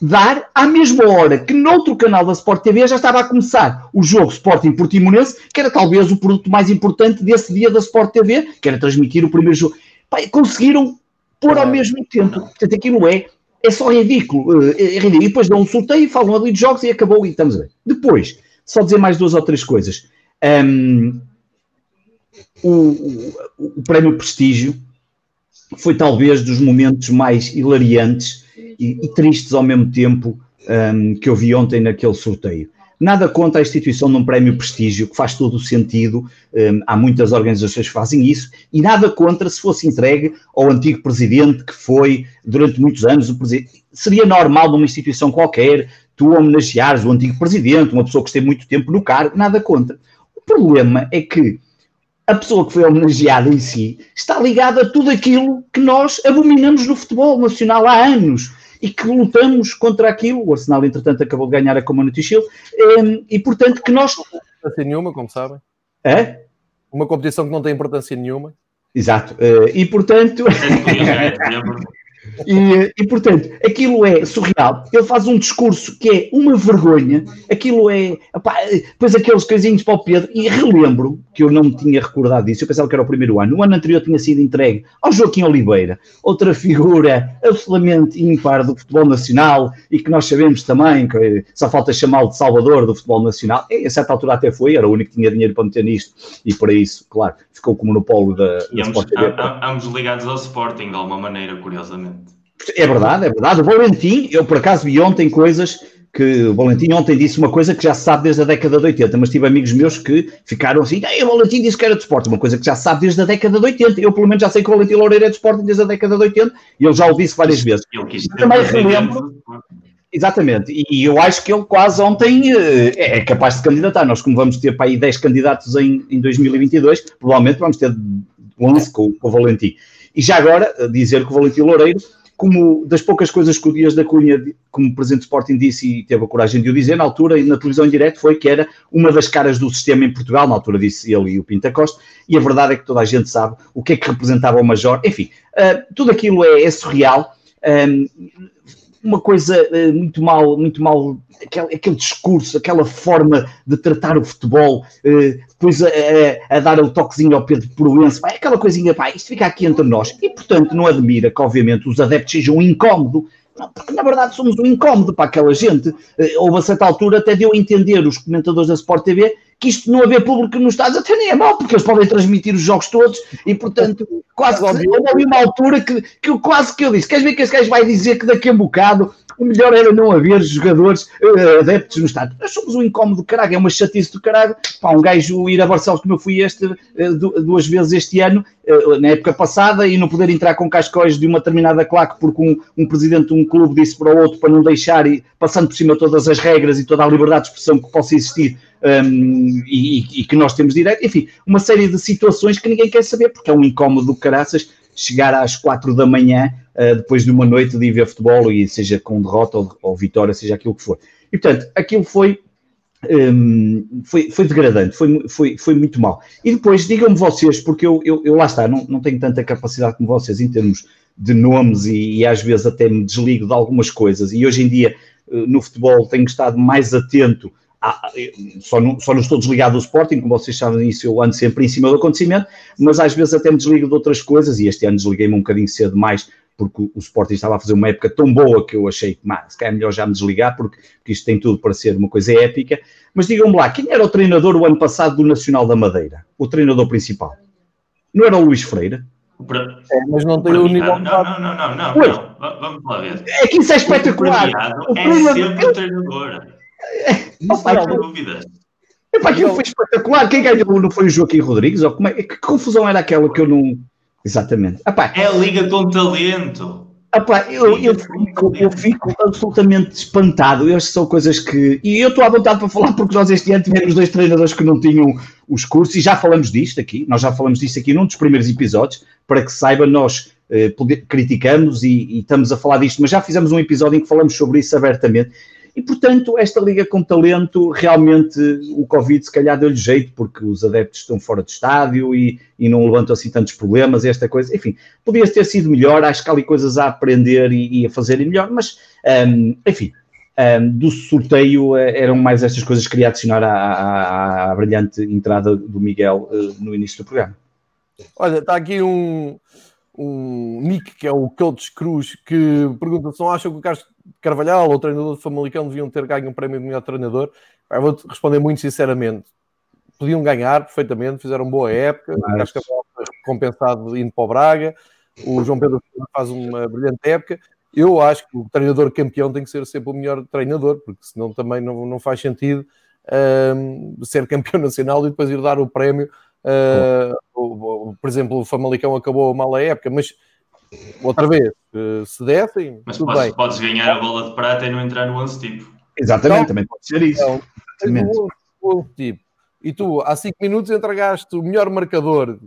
dar à mesma hora que noutro canal da Sport TV já estava a começar o jogo Sporting Portimonense, que era talvez o produto mais importante desse dia da Sport TV, que era transmitir o primeiro jogo. Pai, conseguiram pôr ao mesmo tempo. Portanto, aquilo é é só ridículo. Eh, é ridículo. E depois dão um sorteio, falam ali de jogos e acabou e estamos bem. Depois, só dizer mais duas ou três coisas. Um, o, o, o, prémio Prestígio foi talvez dos momentos mais hilariantes e, e tristes ao mesmo tempo um, que eu vi ontem naquele sorteio. Nada contra a instituição de um prémio prestígio, que faz todo o sentido, um, há muitas organizações que fazem isso, e nada contra se fosse entregue ao antigo presidente, que foi durante muitos anos o presidente. Seria normal numa instituição qualquer tu homenageares o antigo presidente, uma pessoa que esteve muito tempo no cargo, nada contra. O problema é que a pessoa que foi homenageada em si está ligada a tudo aquilo que nós abominamos no futebol nacional há anos e que lutamos contra aquilo. O Arsenal, entretanto, acabou de ganhar a Community Shield ehm, e, portanto, que nós. Não tem importância nenhuma, como sabem. É? Uma competição que não tem importância nenhuma. Exato. Eh, e, portanto. E, e, portanto, aquilo é surreal. Ele faz um discurso que é uma vergonha. Aquilo é. Opá, depois aqueles coisinhos para o Pedro. E relembro que eu não me tinha recordado disso. Eu pensava que era o primeiro ano. O ano anterior tinha sido entregue ao Joaquim Oliveira, outra figura absolutamente ímpar do futebol nacional e que nós sabemos também que só falta chamá-lo de Salvador do futebol nacional. E, a certa altura até foi, era o único que tinha dinheiro para meter nisto. E para isso, claro, ficou como monopólio da, da ambos, Sport TV. Ambos ligados ao Sporting, de alguma maneira, curiosamente. É verdade, é verdade. O Valentim, eu por acaso vi ontem coisas que o Valentim ontem disse uma coisa que já se sabe desde a década de 80, mas tive amigos meus que ficaram assim, o Valentim disse que era de esporte, uma coisa que já se sabe desde a década de 80. Eu, pelo menos, já sei que o Valentim Loureiro é de esporte desde a década de 80 e ele já o disse várias vezes. Também relembro. Exatamente, e eu acho que ele quase ontem eh, é capaz de candidatar. Nós, como vamos ter para aí 10 candidatos em, em 2022, provavelmente vamos ter 11 com, com o Valentim. E já agora, dizer que o Valentim Loureiro como das poucas coisas que o Dias da Cunha, como presidente do Sporting, disse e teve a coragem de o dizer na altura, e na televisão em direto, foi que era uma das caras do sistema em Portugal, na altura disse ele e o Pinta Costa, e a verdade é que toda a gente sabe o que é que representava o Major. Enfim, uh, tudo aquilo é, é surreal. Um, uma coisa uh, muito mal, muito mal, aquele, aquele, discurso, aquela forma de tratar o futebol, uh, depois a, a, a, dar o toquezinho ao Pedro Proença, pá, aquela coisinha, pá, isto fica aqui entre nós. E, portanto, não admira que, obviamente, os adeptos sejam um incómodo, porque na verdade somos um incómodo para aquela gente. Uh, houve a certa altura até deu a entender os comentadores da Sport TV que isto não haver público nos estádios até nem é mau, porque eles podem transmitir os jogos todos e, portanto, quase que houve uma altura que, que eu quase que eu disse: queres ver que esse gajo vai dizer que daqui a um bocado o melhor era não haver jogadores uh, adeptos no estádio. Nós somos um incómodo do caralho, é uma chatice do caralho. Pá, um gajo ir a Barcelos, como eu fui este, uh, duas vezes este ano, uh, na época passada, e não poder entrar com cascóis de uma determinada claque porque um, um presidente de um clube disse para o outro para não deixar, e passando por cima todas as regras e toda a liberdade de expressão que possa existir, um, e, e, que nós temos direito, enfim, uma série de situações que ninguém quer saber, porque é um incómodo do caraças chegar às quatro da manhã, uh, depois de uma noite de ver futebol, e seja com derrota ou, ou vitória, seja aquilo que for. E portanto, aquilo foi um, foi, foi degradante, foi, foi, foi muito mal. E depois, digam-me vocês, porque eu, eu, eu, lá está, não, não tenho tanta capacidade como vocês em termos de nomes e, e, às vezes até me desligo de algumas coisas. E hoje em dia, eh, no futebol, tenho estado mais atento ah, só, não, só não estou desligado do Sporting, como vocês sabem isso, eu ando sempre em cima do acontecimento, mas às vezes até me desligo de outras coisas, e este ano desliguei-me um bocadinho cedo mais, porque o Sporting estava a fazer uma época tão boa que eu achei que, mas, se calhar é melhor já me desligar, porque, porque isto tem tudo para ser uma coisa épica. Mas digam-me lá, quem era o treinador o ano passado do Nacional da Madeira? O treinador principal? Não era o Luís Freire? É, mas não tem o nível. Não, não, não, não, não, não, Vamos lá ver. É que isso é espetacular. O é sempre o treinador. Não tenho dúvidas. Epá, aquilo foi espetacular. Quem ganhou não foi o Joaquim Rodrigues? Ou como é? Que confusão era aquela que eu não. Exatamente. Epá, é a Liga com Talento. Epá, eu, eu, fico, eu fico absolutamente espantado. Estas são coisas que. E eu estou à vontade para falar porque nós este ano tivemos dois treinadores que não tinham os cursos e já falamos disto aqui. Nós já falamos disto aqui num dos primeiros episódios. Para que saiba, nós eh, criticamos e, e estamos a falar disto, mas já fizemos um episódio em que falamos sobre isso abertamente. E, portanto, esta liga com talento, realmente o Covid se calhar deu-lhe jeito, porque os adeptos estão fora do estádio e, e não levantam assim tantos problemas, esta coisa. Enfim, podia ter sido melhor, acho que há ali coisas a aprender e, e a fazerem melhor, mas, um, enfim, um, do sorteio eh, eram mais estas coisas que queria adicionar à, à, à brilhante entrada do Miguel uh, no início do programa. Olha, está aqui um, um Nick, que é o Coach Cruz, que pergunta se não acham que o Carlos Carvalhal ou o treinador do Famalicão deviam ter ganho um prémio de melhor treinador. Eu vou-te responder muito sinceramente. Podiam ganhar perfeitamente, fizeram boa época. Mas... O Carlos Carvalhal foi recompensado indo para o Braga. O João Pedro faz uma brilhante época. Eu acho que o treinador campeão tem que ser sempre o melhor treinador, porque senão também não, não faz sentido um, ser campeão [LAUGHS] nacional e depois ir dar o prémio Uh, por exemplo, o Famalicão acabou mal a época, mas outra vez, uh, se dessem, mas tudo podes, bem. podes ganhar a bola de prata e não entrar no 11 tipo. Exatamente, então, também pode ser isso. Então, o tipo. E tu, há 5 minutos, entregaste o melhor marcador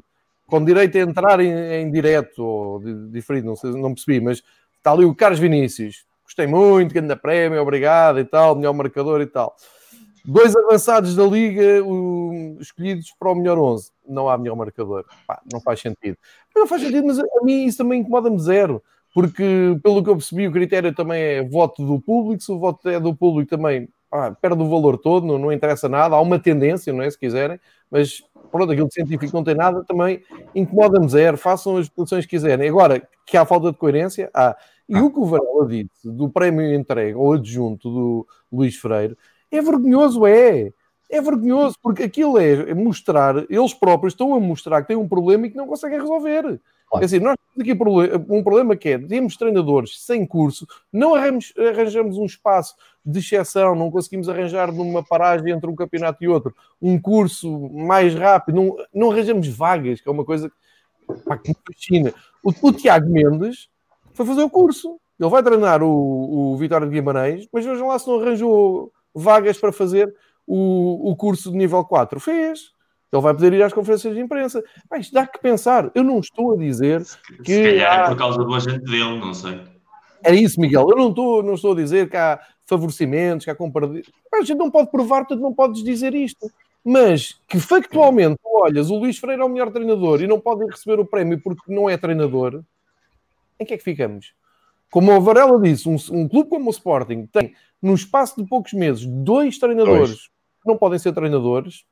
com direito a entrar em, em direto ou diferido, não, sei, não percebi, mas está ali o Carlos Vinícius. Gostei muito, grande prémio, obrigado e tal, melhor marcador e tal. Dois avançados da liga o, escolhidos para o melhor 11. Não há melhor marcador. Pá, não faz sentido. Não faz sentido, mas a mim isso também incomoda-me zero. Porque, pelo que eu percebi, o critério também é voto do público. Se o voto é do público também, pá, perde o valor todo, não, não interessa nada. Há uma tendência, não é? Se quiserem. Mas, pronto, aquilo de científico não tem nada, também incomoda-me zero. Façam as posições que quiserem. Agora, que há falta de coerência, há. E o que o Varela disse do prémio entregue ou adjunto do Luís Freire é vergonhoso, é. É vergonhoso, porque aquilo é mostrar, eles próprios estão a mostrar que têm um problema e que não conseguem resolver. Claro. É assim, nós temos aqui um problema que é, temos treinadores sem curso, não arranjamos, arranjamos um espaço de exceção, não conseguimos arranjar numa paragem entre um campeonato e outro um curso mais rápido, não, não arranjamos vagas, que é uma coisa pá, que me fascina. O, o Tiago Mendes foi fazer o curso, ele vai treinar o, o Vitória de Guimarães, mas vejam lá se não arranjou vagas para fazer o, o curso de nível 4. Fez. Ele vai poder ir às conferências de imprensa. Mas dá que pensar. Eu não estou a dizer que. Se calhar é por causa do agente dele, não sei. É isso, Miguel. Eu não estou, não estou a dizer que há favorecimentos, que há compartilhos. A gente não pode provar, tu não podes dizer isto. Mas que factualmente, olhas, o Luís Freire é o melhor treinador e não pode receber o prémio porque não é treinador, em que é que ficamos? Como o Varela disse, um, um clube como o Sporting tem, no espaço de poucos meses, dois treinadores dois. que não podem ser treinadores.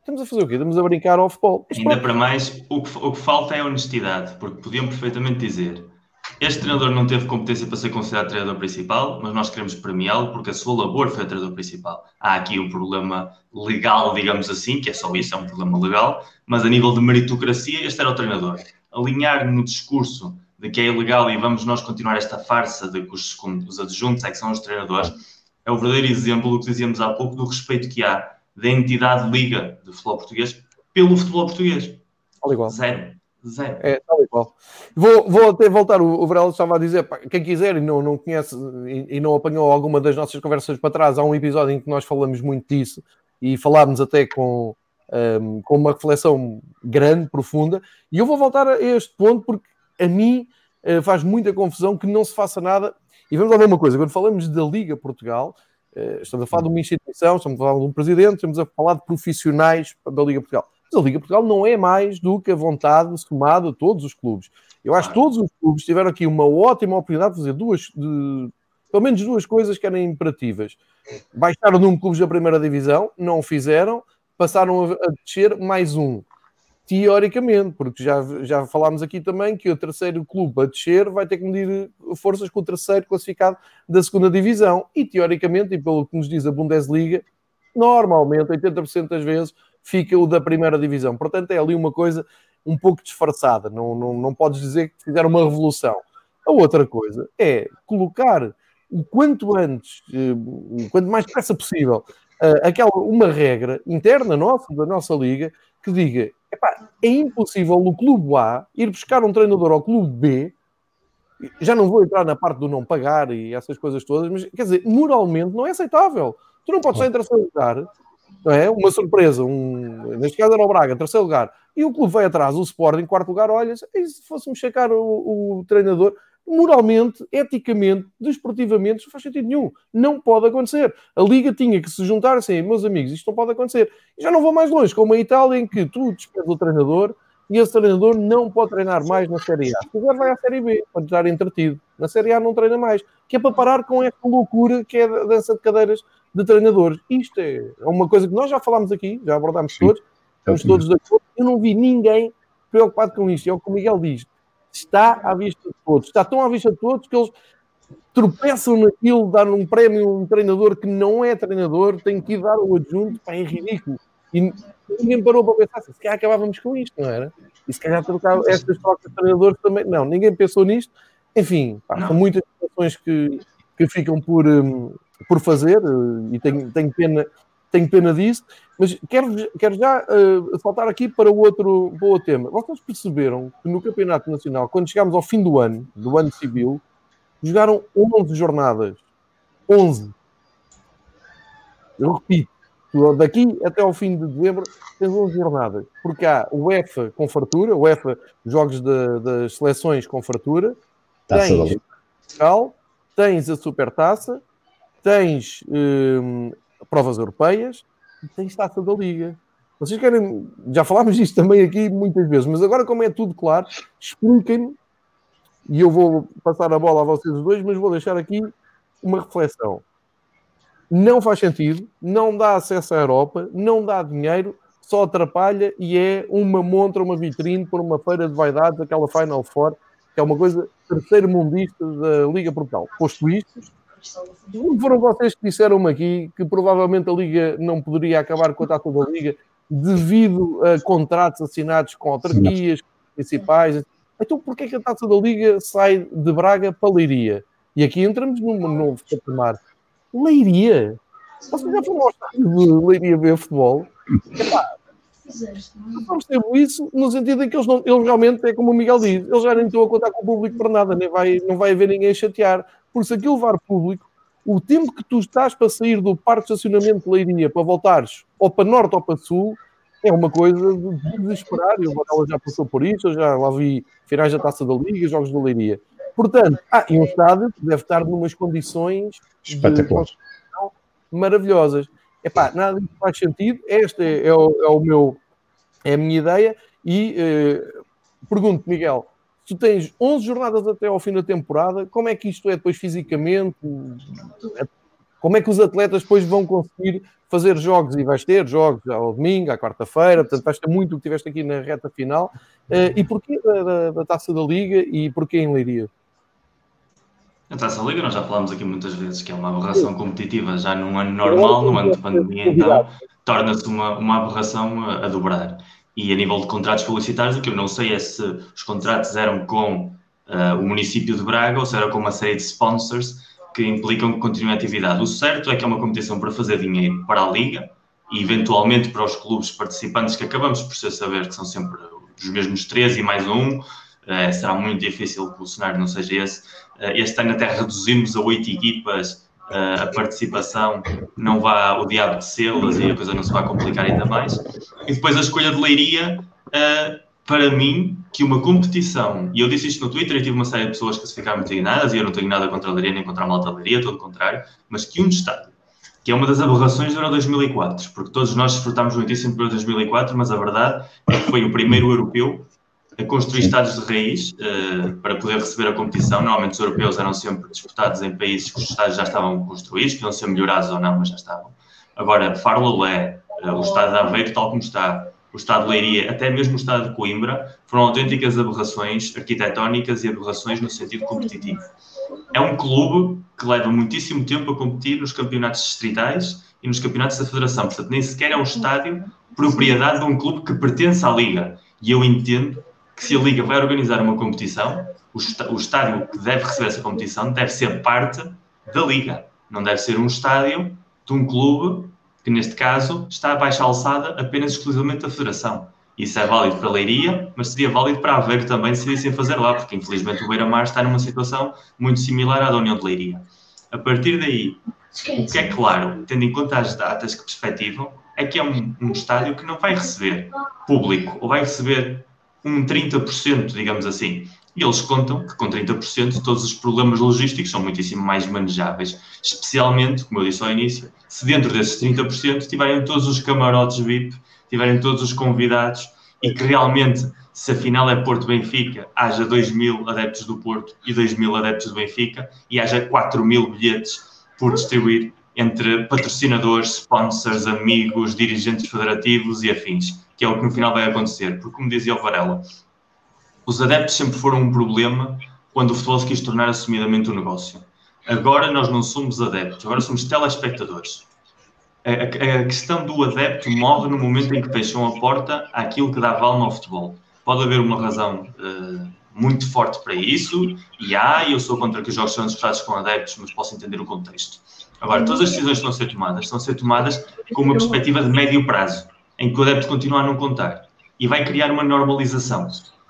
Estamos a fazer o quê? Estamos a brincar ao futebol. Ainda para mais, o que, o que falta é honestidade, porque podiam perfeitamente dizer este treinador não teve competência para ser considerado treinador principal, mas nós queremos premiá-lo porque a sua labor foi treinador principal. Há aqui um problema legal, digamos assim, que é só isso, é um problema legal, mas a nível de meritocracia, este era o treinador. Alinhar no discurso de que é ilegal e vamos nós continuar esta farsa de que os, os adjuntos é que são os treinadores, é o verdadeiro exemplo do que dizíamos há pouco, do respeito que há da entidade liga de futebol português pelo futebol português. igual. Zero. Zero. É, tal igual. Vou, vou até voltar, o, o Varela estava a dizer, pá, quem quiser e não, não conhece e, e, não apanhou alguma das nossas conversas para trás, há um episódio em que nós falamos muito disso e falámos até com, um, com uma reflexão grande, profunda, e eu vou voltar a este ponto porque a mim uh, faz muita confusão que não se faça nada. E vamos lá ver uma coisa, quando falamos da Liga Portugal, uh, estamos a falar de uma instituição, estamos a falar de um presidente, estamos a falar de profissionais da Liga Portugal mas a Liga Portugal não é mais do que a vontade somada a todos os clubes. Eu acho que todos os clubes tiveram aqui uma ótima oportunidade de fazer duas, de, pelo menos duas coisas que eram imperativas. Baixaram num clubes da primeira divisão, não o fizeram, passaram a, a descer mais um. Teoricamente, porque já, já falámos aqui também que o terceiro clube a descer vai ter que medir forças com o terceiro classificado da segunda divisão. E teoricamente, e pelo que nos diz a Bundesliga, normalmente, 80% das vezes, fica o da primeira divisão. Portanto, é ali uma coisa um pouco disfarçada. Não, não, não podes dizer que fizeram uma revolução. A outra coisa é colocar o quanto antes, eh, o quanto mais depressa possível, eh, aquela, uma regra interna nossa, da nossa liga, que diga epá, é impossível o clube A ir buscar um treinador ao clube B. Já não vou entrar na parte do não pagar e essas coisas todas, mas quer dizer, moralmente não é aceitável. Tu não podes estar em terceiro lugar não é? Uma surpresa, um, neste caso era o Braga, terceiro lugar, e o clube veio atrás, o Sporting, quarto lugar, olha, e se fôssemos checar o, o treinador, moralmente, eticamente, desportivamente, não faz sentido nenhum. Não pode acontecer. A Liga tinha que se juntar assim, meus amigos, isto não pode acontecer. E já não vou mais longe, como a Itália, em que tu despedes o treinador e esse treinador não pode treinar mais na Série A. Se quiser, vai à Série B, para estar entretido. Na Série A não treina mais. Que é para parar com esta loucura que é a dança de cadeiras de treinadores. Isto é, é uma coisa que nós já falámos aqui, já abordámos todos, estamos todos de acordo. Eu não vi ninguém preocupado com isto. É o que o Miguel diz. Está à vista de todos. Está tão à vista de todos que eles tropeçam naquilo, dar um prémio a um treinador que não é treinador, tem que ir dar o adjunto, pá, é ridículo. E ninguém parou para pensar assim, se calhar acabávamos com isto, não era? E se calhar trocar estas trocas de treinadores também. Não, ninguém pensou nisto. Enfim, pá, são muitas situações que, que ficam por, um, por fazer eh, e tenho, tenho, pena, tenho pena disso, mas quero, quero já uh, saltar aqui para o outro, para o outro tema. Vocês perceberam que no Campeonato Nacional, quando chegámos ao fim do ano, do ano civil, jogaram 11 jornadas. 11. Eu repito, daqui até ao fim de dezembro tens 11 jornadas, porque há o UEFA com fartura, o UEFA jogos de, das seleções com fartura, tens, tens a Supertaça, tens hum, provas europeias e tens taça da Liga. Vocês querem. Já falámos disto também aqui muitas vezes, mas agora, como é tudo claro, expliquem-me, e eu vou passar a bola a vocês dois, mas vou deixar aqui uma reflexão. Não faz sentido, não dá acesso à Europa, não dá dinheiro, só atrapalha e é uma montra, uma vitrine por uma feira de vaidades, aquela Final Four, que é uma coisa terceiro mundista da Liga Portugal. Posto isto, foram vocês que disseram-me aqui que provavelmente a Liga não poderia acabar com a taça da Liga devido a contratos assinados com autarquias principais. Então, porquê que a taça da Liga sai de Braga para Leiria? E aqui entramos num novo patamar. Leiria? Vocês já foram ao de Leiria ver futebol? Epá, não percebo isso no sentido em que eles, não, eles realmente, é como o Miguel diz, eles já nem estão a contar com o público para nada, nem vai, não vai haver ninguém a chatear. Porque se aquilo levar público, o tempo que tu estás para sair do parque de estacionamento de Leirinha para voltares ou para norte ou para sul é uma coisa de desesperar. Ela já passou por isso, eu já lá vi finais da taça da Liga, jogos da Leiria. Portanto, ah, e um estádio que deve estar numas condições espetaculares maravilhosas. Epá, nada disso faz sentido. Esta é, é, o, é, o, meu, é a minha ideia. E eh, pergunto, Miguel, tu tens 11 jornadas até ao fim da temporada, como é que isto é depois fisicamente? Como é que os atletas depois vão conseguir fazer jogos? E vais ter jogos ao domingo, à quarta-feira, portanto vais ter muito o que tiveste aqui na reta final. Uh, e porquê da, da, da, Taça da Liga e porquê em Leiria? A Taça da Liga, nós já falámos aqui muitas vezes que é uma aberração competitiva já num ano normal, num ano de pandemia, então torna-se uma, uma aberração a dobrar. E a nível de contratos publicitários, o que eu não sei é se os contratos eram com uh, o município de Braga ou se era com uma série de sponsors que implicam que continue a atividade. O certo é que é uma competição para fazer dinheiro para a Liga e eventualmente para os clubes participantes, que acabamos por saber que são sempre os mesmos três e mais um. Uh, será muito difícil que o cenário não seja esse. Uh, este ano até reduzimos a oito equipas a participação não vá o diabo de selas e a coisa não se vai complicar ainda mais. E depois a escolha de Leiria, uh, para mim, que uma competição, e eu disse isto no Twitter e tive uma série de pessoas que se ficaram muito indignadas, e eu não tenho nada contra a Leiria nem contra a Malta Leiria, todo o contrário, mas que um estádio, que é uma das aberrações do Euro 2004, porque todos nós desfrutámos muitíssimo do Euro 2004, mas a verdade é que foi o primeiro europeu a construir estados de raiz uh, para poder receber a competição. Normalmente os europeus eram sempre disputados em países que os estádios já estavam construídos, podiam ser melhorados ou não, mas já estavam. Agora, Farlolé, uh, o estado de Aveiro, tal como está, o estado de Leiria, até mesmo o estado de Coimbra, foram autênticas aberrações arquitetónicas e aberrações no sentido competitivo. É um clube que leva muitíssimo tempo a competir nos campeonatos distritais e nos campeonatos da Federação. Portanto, nem sequer é um estádio propriedade de um clube que pertence à Liga. E eu entendo que se a Liga vai organizar uma competição, o, o estádio que deve receber essa competição deve ser parte da Liga. Não deve ser um estádio de um clube que, neste caso, está a baixa alçada apenas exclusivamente da Federação. Isso é válido para a Leiria, mas seria válido para Aveiro também se decidissem fazer lá, porque infelizmente o Beira-Mar está numa situação muito similar à da União de Leiria. A partir daí, o que é claro, tendo em conta as datas que perspectivam, é que é um, um estádio que não vai receber público, ou vai receber um 30%, digamos assim. E eles contam que com 30% todos os problemas logísticos são muitíssimo mais manejáveis, especialmente, como eu disse ao início, se dentro desses 30% tiverem todos os camarotes VIP, tiverem todos os convidados e que realmente, se a final é Porto-Benfica, haja 2 mil adeptos do Porto e 2 mil adeptos do Benfica e haja 4 mil bilhetes por distribuir entre patrocinadores, sponsors, amigos, dirigentes federativos e afins que é o que no final vai acontecer. Porque, como dizia o Varela, os adeptos sempre foram um problema quando o futebol se quis tornar assumidamente um negócio. Agora nós não somos adeptos, agora somos telespectadores. A, a, a questão do adepto morre no momento em que fecham a porta àquilo que dá alma ao futebol. Pode haver uma razão uh, muito forte para isso, e há, e eu sou contra que os jogos sejam disputados com adeptos, mas posso entender o contexto. Agora, todas as decisões que estão a ser tomadas estão a ser tomadas com uma perspectiva de médio prazo em que o adepto continua a não contar e vai criar uma normalização.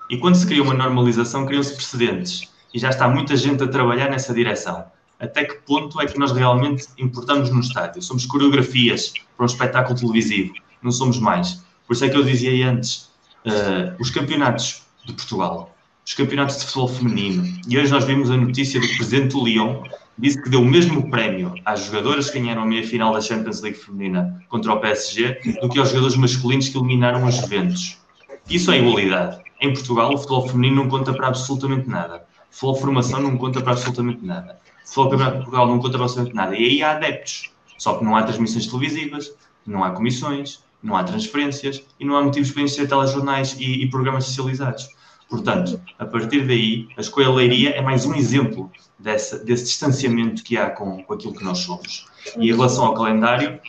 E quando se cria uma normalização, criam-se precedentes. E já está muita gente a trabalhar nessa direção. Até que ponto é que nós realmente importamos no estádio? Somos coreografias para um espetáculo televisivo, não somos mais. Por isso é que eu dizia antes: uh, os campeonatos de Portugal, os campeonatos de futebol feminino, e hoje nós vimos a notícia do presidente do Lyon disse que deu o mesmo prémio às jogadoras que ganharam a meia-final da Champions League feminina contra o PSG do que aos jogadores masculinos que eliminaram os Juventus. Isso é igualdade. Em Portugal, o futebol feminino não conta para absolutamente nada. O futebol formação não conta para absolutamente nada. O futebol campeonato de Portugal não conta para absolutamente nada. E aí há adeptos. Só que não há transmissões televisivas, não há comissões, não há transferências e não há motivos para encher telejornais e, e programas socializados. Portanto, a partir daí, a escolha Leiria é mais um exemplo dessa, desse distanciamento que há com, com aquilo que nós somos. E em relação ao calendário,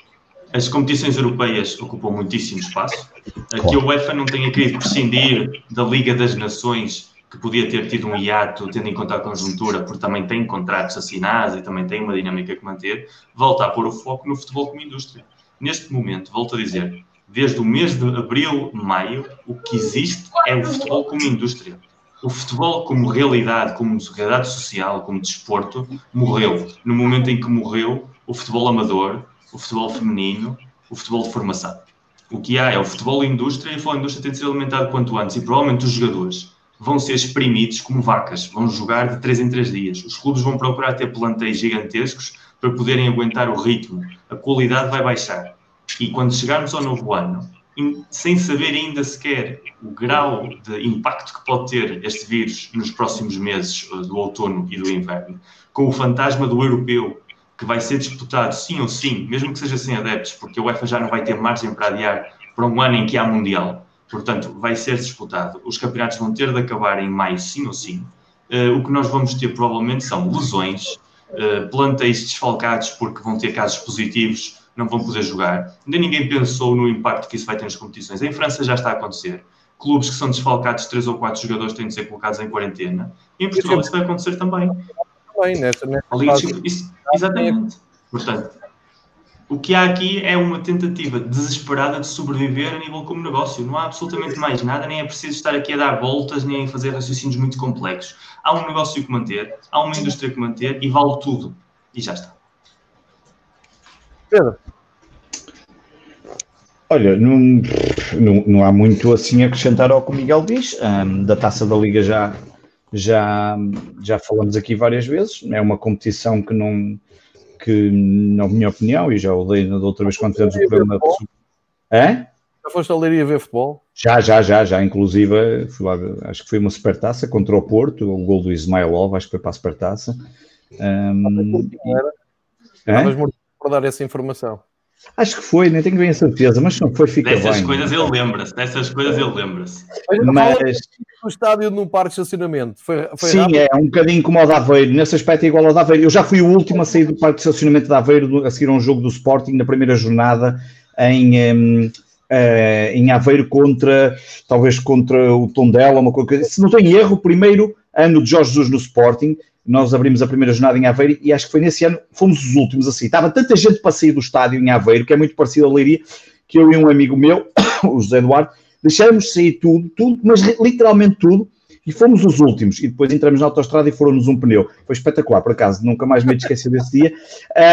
as competições europeias ocupam muitíssimo espaço. Que a UEFA não tenha querido prescindir da Liga das Nações, que podia ter tido um hiato, tendo em conta a conjuntura, porque também tem contratos assinados e também tem uma dinâmica que manter, volta a pôr o foco no futebol como indústria. Neste momento, volto a dizer, desde o mês de abril, maio, o que existe é o futebol como indústria. O futebol como realidade, como realidade social, como desporto, morreu. No momento em que morreu o futebol amador, o futebol feminino, o futebol de formação. O que há é o futebol indústria e o futebol indústria tem de ser alimentado quanto antes e provavelmente os jogadores vão ser exprimidos como vacas, vão jogar de 3 em 3 dias. Os clubes vão procurar ter plantéis gigantescos para poderem aguentar o ritmo. A qualidade vai baixar. E quando chegarmos ao novo ano, sem saber ainda sequer o grau de impacto que pode ter este vírus nos próximos meses eh, do outono e do inverno, com o fantasma do europeu, que vai ser disputado sim ou sim, mesmo que seja sem adeptos, porque a UEFA já não vai ter margem para adiar para um ano em que há Mundial. Portanto, vai ser disputado. Os campeonatos vão ter de acabar em maio, sim ou sim. Uh, o que nós vamos ter provavelmente são lesões, uh, plantéis desfalcados porque vão ter casos positivos, não vão poder jogar. Ainda ninguém pensou no impacto que isso vai ter nas competições. Em França já está a acontecer. Clubes que são desfalcados, três ou quatro jogadores têm de ser colocados em quarentena. E em Portugal isso vai acontecer também. Também, nesta, nesta isso, Exatamente. Portanto, o que há aqui é uma tentativa desesperada de sobreviver a nível como negócio. Não há absolutamente mais nada, nem é preciso estar aqui a dar voltas, nem a fazer raciocínios muito complexos. Há um negócio que manter, há uma indústria que manter e vale tudo. E já está. Pedro. Olha, não, não, não, há muito assim a acrescentar ao que o Miguel diz. Um, da taça da Liga já, já, já falamos aqui várias vezes. É uma competição que não, que, na minha opinião, e já o dei da outra vez quando tivemos o programa. É? Já foste a Leiria ver futebol? Já, já, já, já. Inclusive, lá, acho que foi uma supertaça contra o Porto, o gol do Ismailov, acho que foi para a supertaça. Um, Estavas morto por dar essa informação. Acho que foi, nem tenho bem a certeza, mas se não foi, fica Dessas bem. Coisas ele lembra-se, dessas coisas ele lembra-se. Mas o estádio num parque de estacionamento. Foi, foi Sim, rápido? é um bocadinho como o da Aveiro. Nesse aspecto é igual ao da Aveiro. Eu já fui o último a sair do parque de estacionamento da Aveiro a seguir a um jogo do Sporting na primeira jornada em, um, uh, eh, em Aveiro contra, talvez contra o Tondela, uma coisa. Se não tenho erro, primeiro ano de Jorge Jesus no Sporting, nós abrimos a primeira jornada em Aveiro e acho que foi nesse ano, fomos os últimos assim. Estava tanta gente para sair do estádio em Aveiro, que é muito parecido a Leiria, que eu e um amigo meu, [COUGHS] o José Eduardo, deixamos sair tudo, tudo, mas literalmente tudo, e fomos os últimos. E depois entramos na autostrada e foram-nos um pneu. Foi espetacular, por acaso, nunca mais me esqueci desse dia.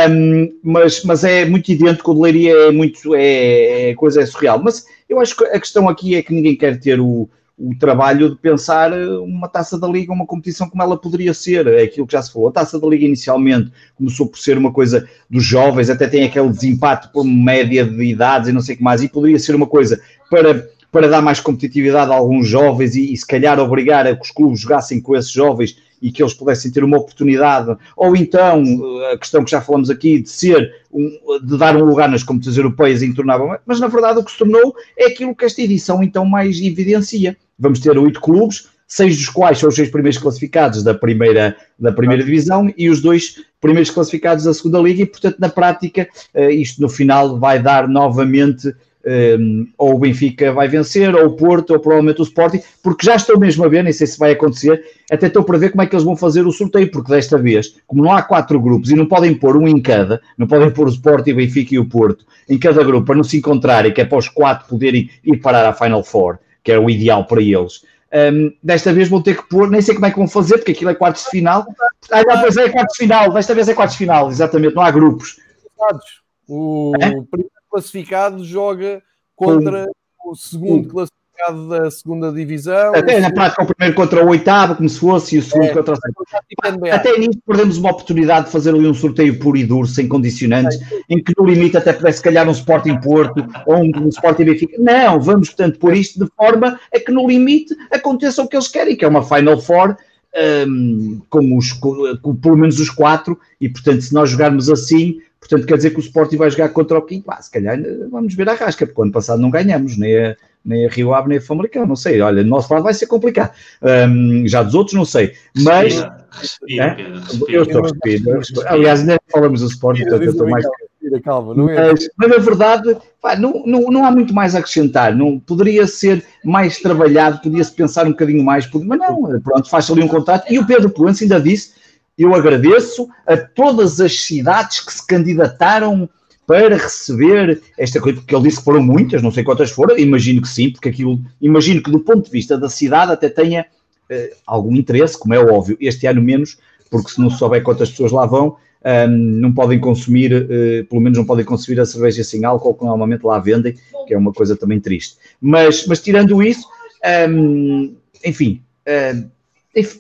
Um, mas, mas é muito idêntico, o de Leiria é muito, é, é coisa é surreal. Mas eu acho que a questão aqui é que ninguém quer ter o, o trabalho de pensar uma taça da Liga, uma competição como ela poderia ser, é aquilo que já se falou. A taça da Liga inicialmente começou por ser uma coisa dos jovens, até tem aquele desempate por média de idades e não sei o que mais, e poderia ser uma coisa para para dar mais competitividade a alguns jovens e, e, se calhar obrigar a que os clubes jogassem com esses jovens e que eles pudessem ter uma oportunidade, ou então a questão que já falamos aqui de ser, um, de dar um lugar nas competições europeias tornavam, mas na verdade o que se tornou é aquilo que esta edição então mais evidencia. Vamos ter oito clubes, seis dos quais são os seis primeiros classificados da primeira, da primeira divisão e os dois primeiros classificados da segunda liga e portanto na prática eh, isto no final vai dar novamente um, ou o Benfica vai vencer, ou o Porto, ou provavelmente o Sporting, porque já estou mesmo a ver, nem sei se vai acontecer, até estou para ver como é que eles vão fazer o sorteio, porque desta vez, como não há quatro grupos e não podem pôr um em cada, não podem pôr o Sporting, o Benfica e o Porto em cada grupo para não se encontrarem, que é para os quatro poderem ir parar à Final Four, que é o ideal para eles. Um, desta vez vão ter que pôr, nem sei como é que vão fazer, porque aquilo é quartos de final. Ah, não, pois é, quartos de final, desta vez é quartos de final, exatamente, não há grupos. O é? Classificado joga contra o segundo classificado da segunda divisão. Até na prática, o primeiro contra o oitavo, como se fosse, e o segundo é, contra o sétimo. Até nisso perdemos uma oportunidade de fazer ali um sorteio puro e duro, sem condicionantes, é. em que no limite até pudesse calhar um Sporting Porto ou um, um Sporting Benfica. Não, vamos, portanto, pôr isto de forma a que no limite aconteça o que eles querem, que é uma Final Four. Um, com, os, com, com pelo menos os quatro, e portanto, se nós jogarmos assim, Portanto, quer dizer que o Sporting vai jogar contra o Kim. Ah, se calhar vamos ver a rasca, porque ano passado não ganhamos, nem a, nem a Rio Ave, nem a Famalicão, não sei. Olha, do nosso lado vai ser complicado. Um, já dos outros, não sei. Mas. Respira, é? Pedro, respira. Eu estou respirando. Aliás, ainda falamos do Sporting, portanto, eu estou mais. Calma, não é? Mas, mas na verdade, pá, não, não, não há muito mais a acrescentar. Não, poderia ser mais trabalhado, podia-se pensar um bocadinho mais, mas não, pronto, faz ali um contrato. E o Pedro Proença ainda disse eu agradeço a todas as cidades que se candidataram para receber esta coisa, porque ele disse que foram muitas, não sei quantas foram, imagino que sim, porque aquilo, imagino que do ponto de vista da cidade até tenha uh, algum interesse, como é óbvio, este ano menos, porque se não souber quantas pessoas lá vão, um, ehm, não podem consumir, uh, pelo menos não podem consumir a cerveja sem álcool que normalmente lá vendem, que é uma coisa também triste. Mas, mas tirando isso, um, ehm, enfim, Uh,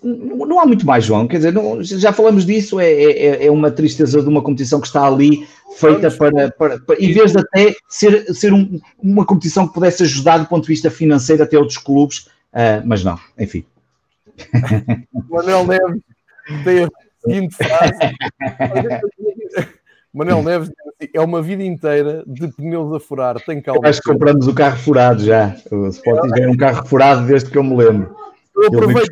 não há muito mais, João. Quer dizer, não, já falamos disso. É, é, é, uma tristeza de uma competição que está ali feita para, para, para em vez de até ser, ser um, uma competição que pudesse ajudar do ponto de vista financeiro até outros clubes, uh, mas não, enfim. [LAUGHS] Manuel Neves tem a seguinte frase. [LAUGHS] Manuel Neves assim, é uma vida inteira de pneus a furar, tem calma. acho que compramos o carro furado já. O Sporting é um carro furado desde que eu me lembro. Eu aproveito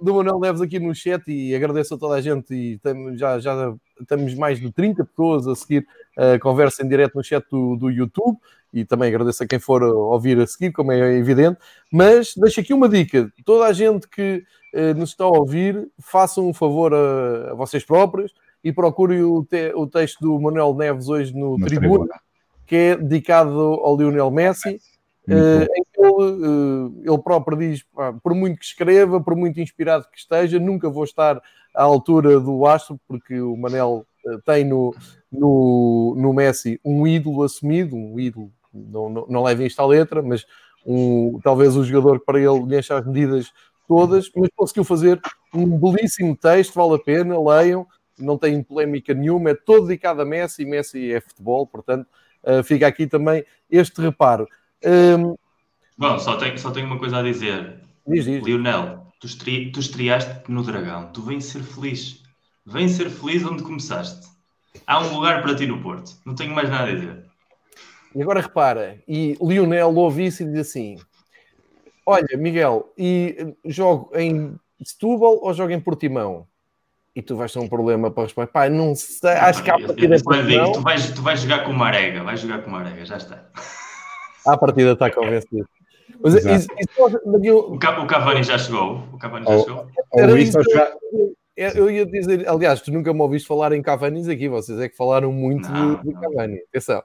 do Manuel Neves aqui no chat e agradeço a toda a gente e já, já estamos mais de 30 pessoas a seguir a conversa em direto no chat do, do YouTube e também agradeço a quem for ouvir a seguir, como é evidente, mas deixo aqui uma dica, toda a gente que eh, nos está a ouvir, façam um favor a, a vocês próprios e procurem o, te, o texto do Manuel Neves hoje no Tribuna, que é dedicado ao Lionel Messi, Uh, em que ele, uh, ele próprio diz: por muito que escreva, por muito inspirado que esteja, nunca vou estar à altura do Astro, porque o Manel uh, tem no, no, no Messi um ídolo assumido, um ídolo, não, não, não levem isto à letra, mas um, talvez o jogador que para ele lhe enche as medidas todas, mas conseguiu fazer um belíssimo texto, vale a pena, leiam, não tem polémica nenhuma, é todo dedicado a Messi, Messi é futebol, portanto, fica aqui também este reparo. Um... Bom, só tenho, só tenho uma coisa a dizer. Diz, diz. Lionel, tu, estri, tu estreaste no Dragão, tu vens ser feliz. Vem ser feliz onde começaste. Há um lugar para ti no Porto. Não tenho mais nada a dizer. E agora repara, e Lionel ouve isso e diz assim: Olha, Miguel, e jogo em Setúbal ou jogo em Portimão? E tu vais ter um problema para responder. Pá, não sei, acho que há partida. Tu, vais, jogar com uma arega, vais jogar com uma arega, já está. À partida está convencido. Mas isso, isso, o, Cavani já chegou. O Cavani já chegou. Era isso, já... Eu ia dizer, aliás, tu nunca me ouviste falar em Cavani aqui, vocês é que falaram muito não, de, de Cavani. Atenção.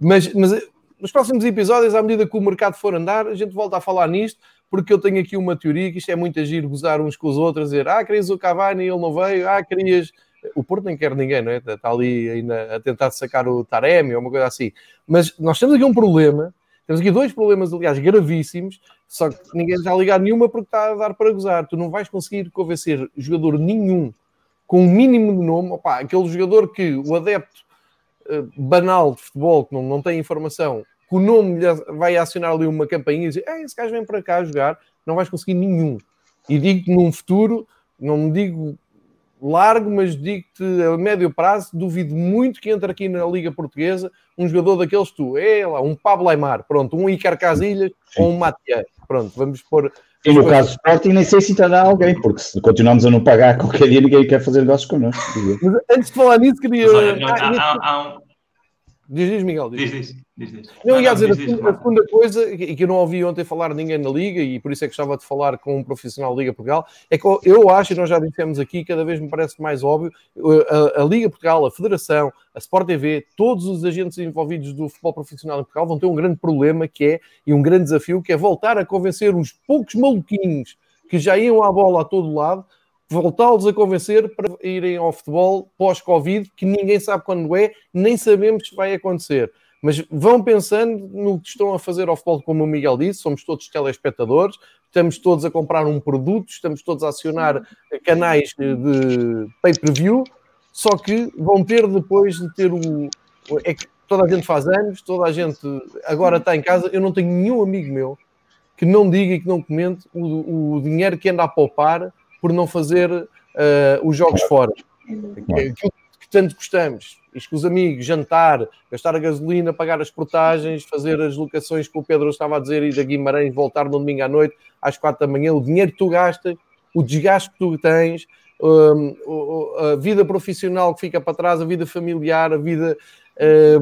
Mas, mas eh, nos próximos episódios, à medida que o mercado for andar, a gente volta a falar nisto, porque eu tenho aqui uma teoria que isto é muito agir, gozar uns com os outros, dizer, ah, querias o Cavani e ele não veio, ah, querias. O Porto nem quer ninguém, não é? Está ali ainda a tentar sacar o Taremi ou uma coisa assim. Mas nós temos aqui um problema temos aqui dois problemas, aliás, gravíssimos, só que ninguém a ligar nenhuma porque está a dar para gozar. Tu não vais conseguir convencer jogador nenhum com um mínimo de nome, opa, aquele jogador que o adepto uh, banal de futebol, que não, não tem informação, que o nome vai acionar ali uma campainha e dizer, esse gajo vem para cá jogar, não vais conseguir nenhum. E digo-te num futuro, não me digo largo, mas digo-te a médio prazo, duvido muito que entre aqui na Liga Portuguesa um jogador daqueles tu, é lá, um Pablo Aymar, pronto, um Icar Casilhas ou um Matias, pronto, vamos pôr... E no caso do Sporting nem sei se entrará alguém, porque se continuamos a não pagar [LAUGHS] qualquer dia ninguém quer fazer negócios connosco. Mas antes de falar nisso, queria... Olha, não, ah, há, há, há, Diz, diz, Miguel. Diz, diz. diz, diz. Não, ia dizer, a, segunda, a segunda coisa, e que eu não ouvi ontem falar ninguém na Liga, e por isso é que gostava de falar com um profissional da Liga Portugal, é que eu acho, e nós já dissemos aqui, cada vez me parece mais óbvio, a, a Liga Portugal, a Federação, a Sport TV, todos os agentes envolvidos do futebol profissional em Portugal vão ter um grande problema que é, e um grande desafio, que é voltar a convencer os poucos maluquinhos que já iam à bola a todo lado voltá-los a convencer para irem ao futebol pós-Covid, que ninguém sabe quando é, nem sabemos se vai acontecer. Mas vão pensando no que estão a fazer ao futebol, como o Miguel disse, somos todos telespectadores, estamos todos a comprar um produto, estamos todos a acionar canais de pay-per-view, só que vão ter depois de ter o. É que toda a gente faz anos, toda a gente agora está em casa. Eu não tenho nenhum amigo meu que não diga e que não comente o, o dinheiro que anda a poupar por não fazer uh, os jogos fora. Que, que, que tanto gostamos. Isto com os amigos, jantar, gastar a gasolina, pagar as portagens, fazer as locações que o Pedro estava a dizer, e da Guimarães voltar no domingo à noite, às quatro da manhã, o dinheiro que tu gastas, o desgaste que tu tens, um, a vida profissional que fica para trás, a vida familiar, a vida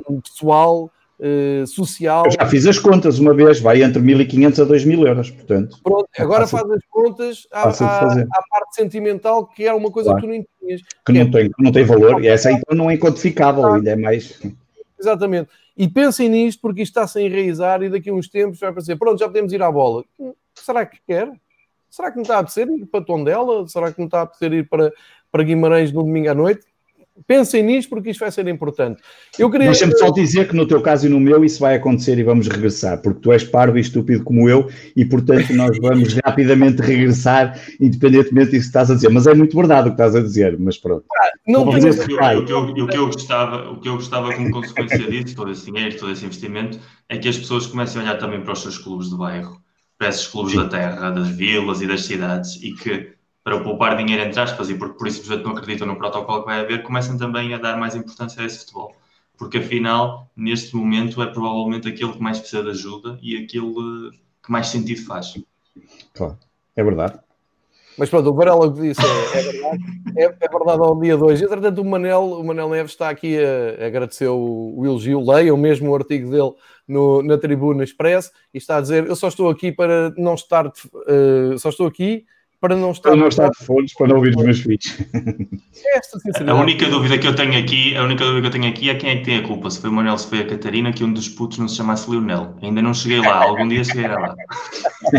um, pessoal, uh, social. Eu já fiz as contas uma vez, vai entre 1.500 a 2.000 euros, portanto. Pronto, agora faz as contas à, à, à, parte sentimental, que é uma coisa claro. que tu não tinhas. Que, não, é... tem, não tem valor, e essa então não é quantificável, ainda é mais. Exatamente. E pensem nisto, porque isto está-se a enraizar e daqui a uns tempos vai aparecer, pronto, já podemos ir à bola. Será que quer? Será que não está a apetecer ir para Tondela? Será que não está a apetecer ir para, para Guimarães no domingo à noite? Pensem nisto porque isto vai ser importante. Eu queria... Deixa-me só dizer que no teu caso e no meu isso vai acontecer e vamos regressar, porque tu és parvo e estúpido como eu e, portanto, nós vamos [LAUGHS] rapidamente regressar, independentemente disso que estás a dizer. Mas é muito verdade o que estás a dizer, mas pronto. Ah, não tenho... o, que eu, o, que eu gostava, o que eu gostava como consequência disso, todo esse dinheiro, todo esse investimento, é que as pessoas comecem a olhar também para os seus clubes de bairro, para esses clubes Sim. da terra, das vilas e das cidades e que para poupar dinheiro entre aspas e porque por isso não acreditam no protocolo que vai haver, começam também a dar mais importância a esse futebol. Porque afinal, neste momento, é provavelmente aquele que mais precisa de ajuda e aquele que mais sentido faz. Claro, é verdade. Mas pronto, o Varela que disse é, é verdade, é, é, verdade ao dia 2. Entretanto, o Manel, o Manel Neves está aqui a, a agradecer o, o elogio, leiam mesmo o artigo dele no, na Tribuna Express e está a dizer: Eu só estou aqui para não estar, uh, só estou aqui para não estar, para não estar de fones, para não ouvir os meus filhos. [LAUGHS] a única dúvida que eu tenho aqui, a única dúvida que eu tenho aqui é quem é que tem a culpa, se foi o Manuel, se foi a Catarina, que um dos putos não se chamasse Lionel. Ainda não cheguei lá, algum dia chegarei lá. cada,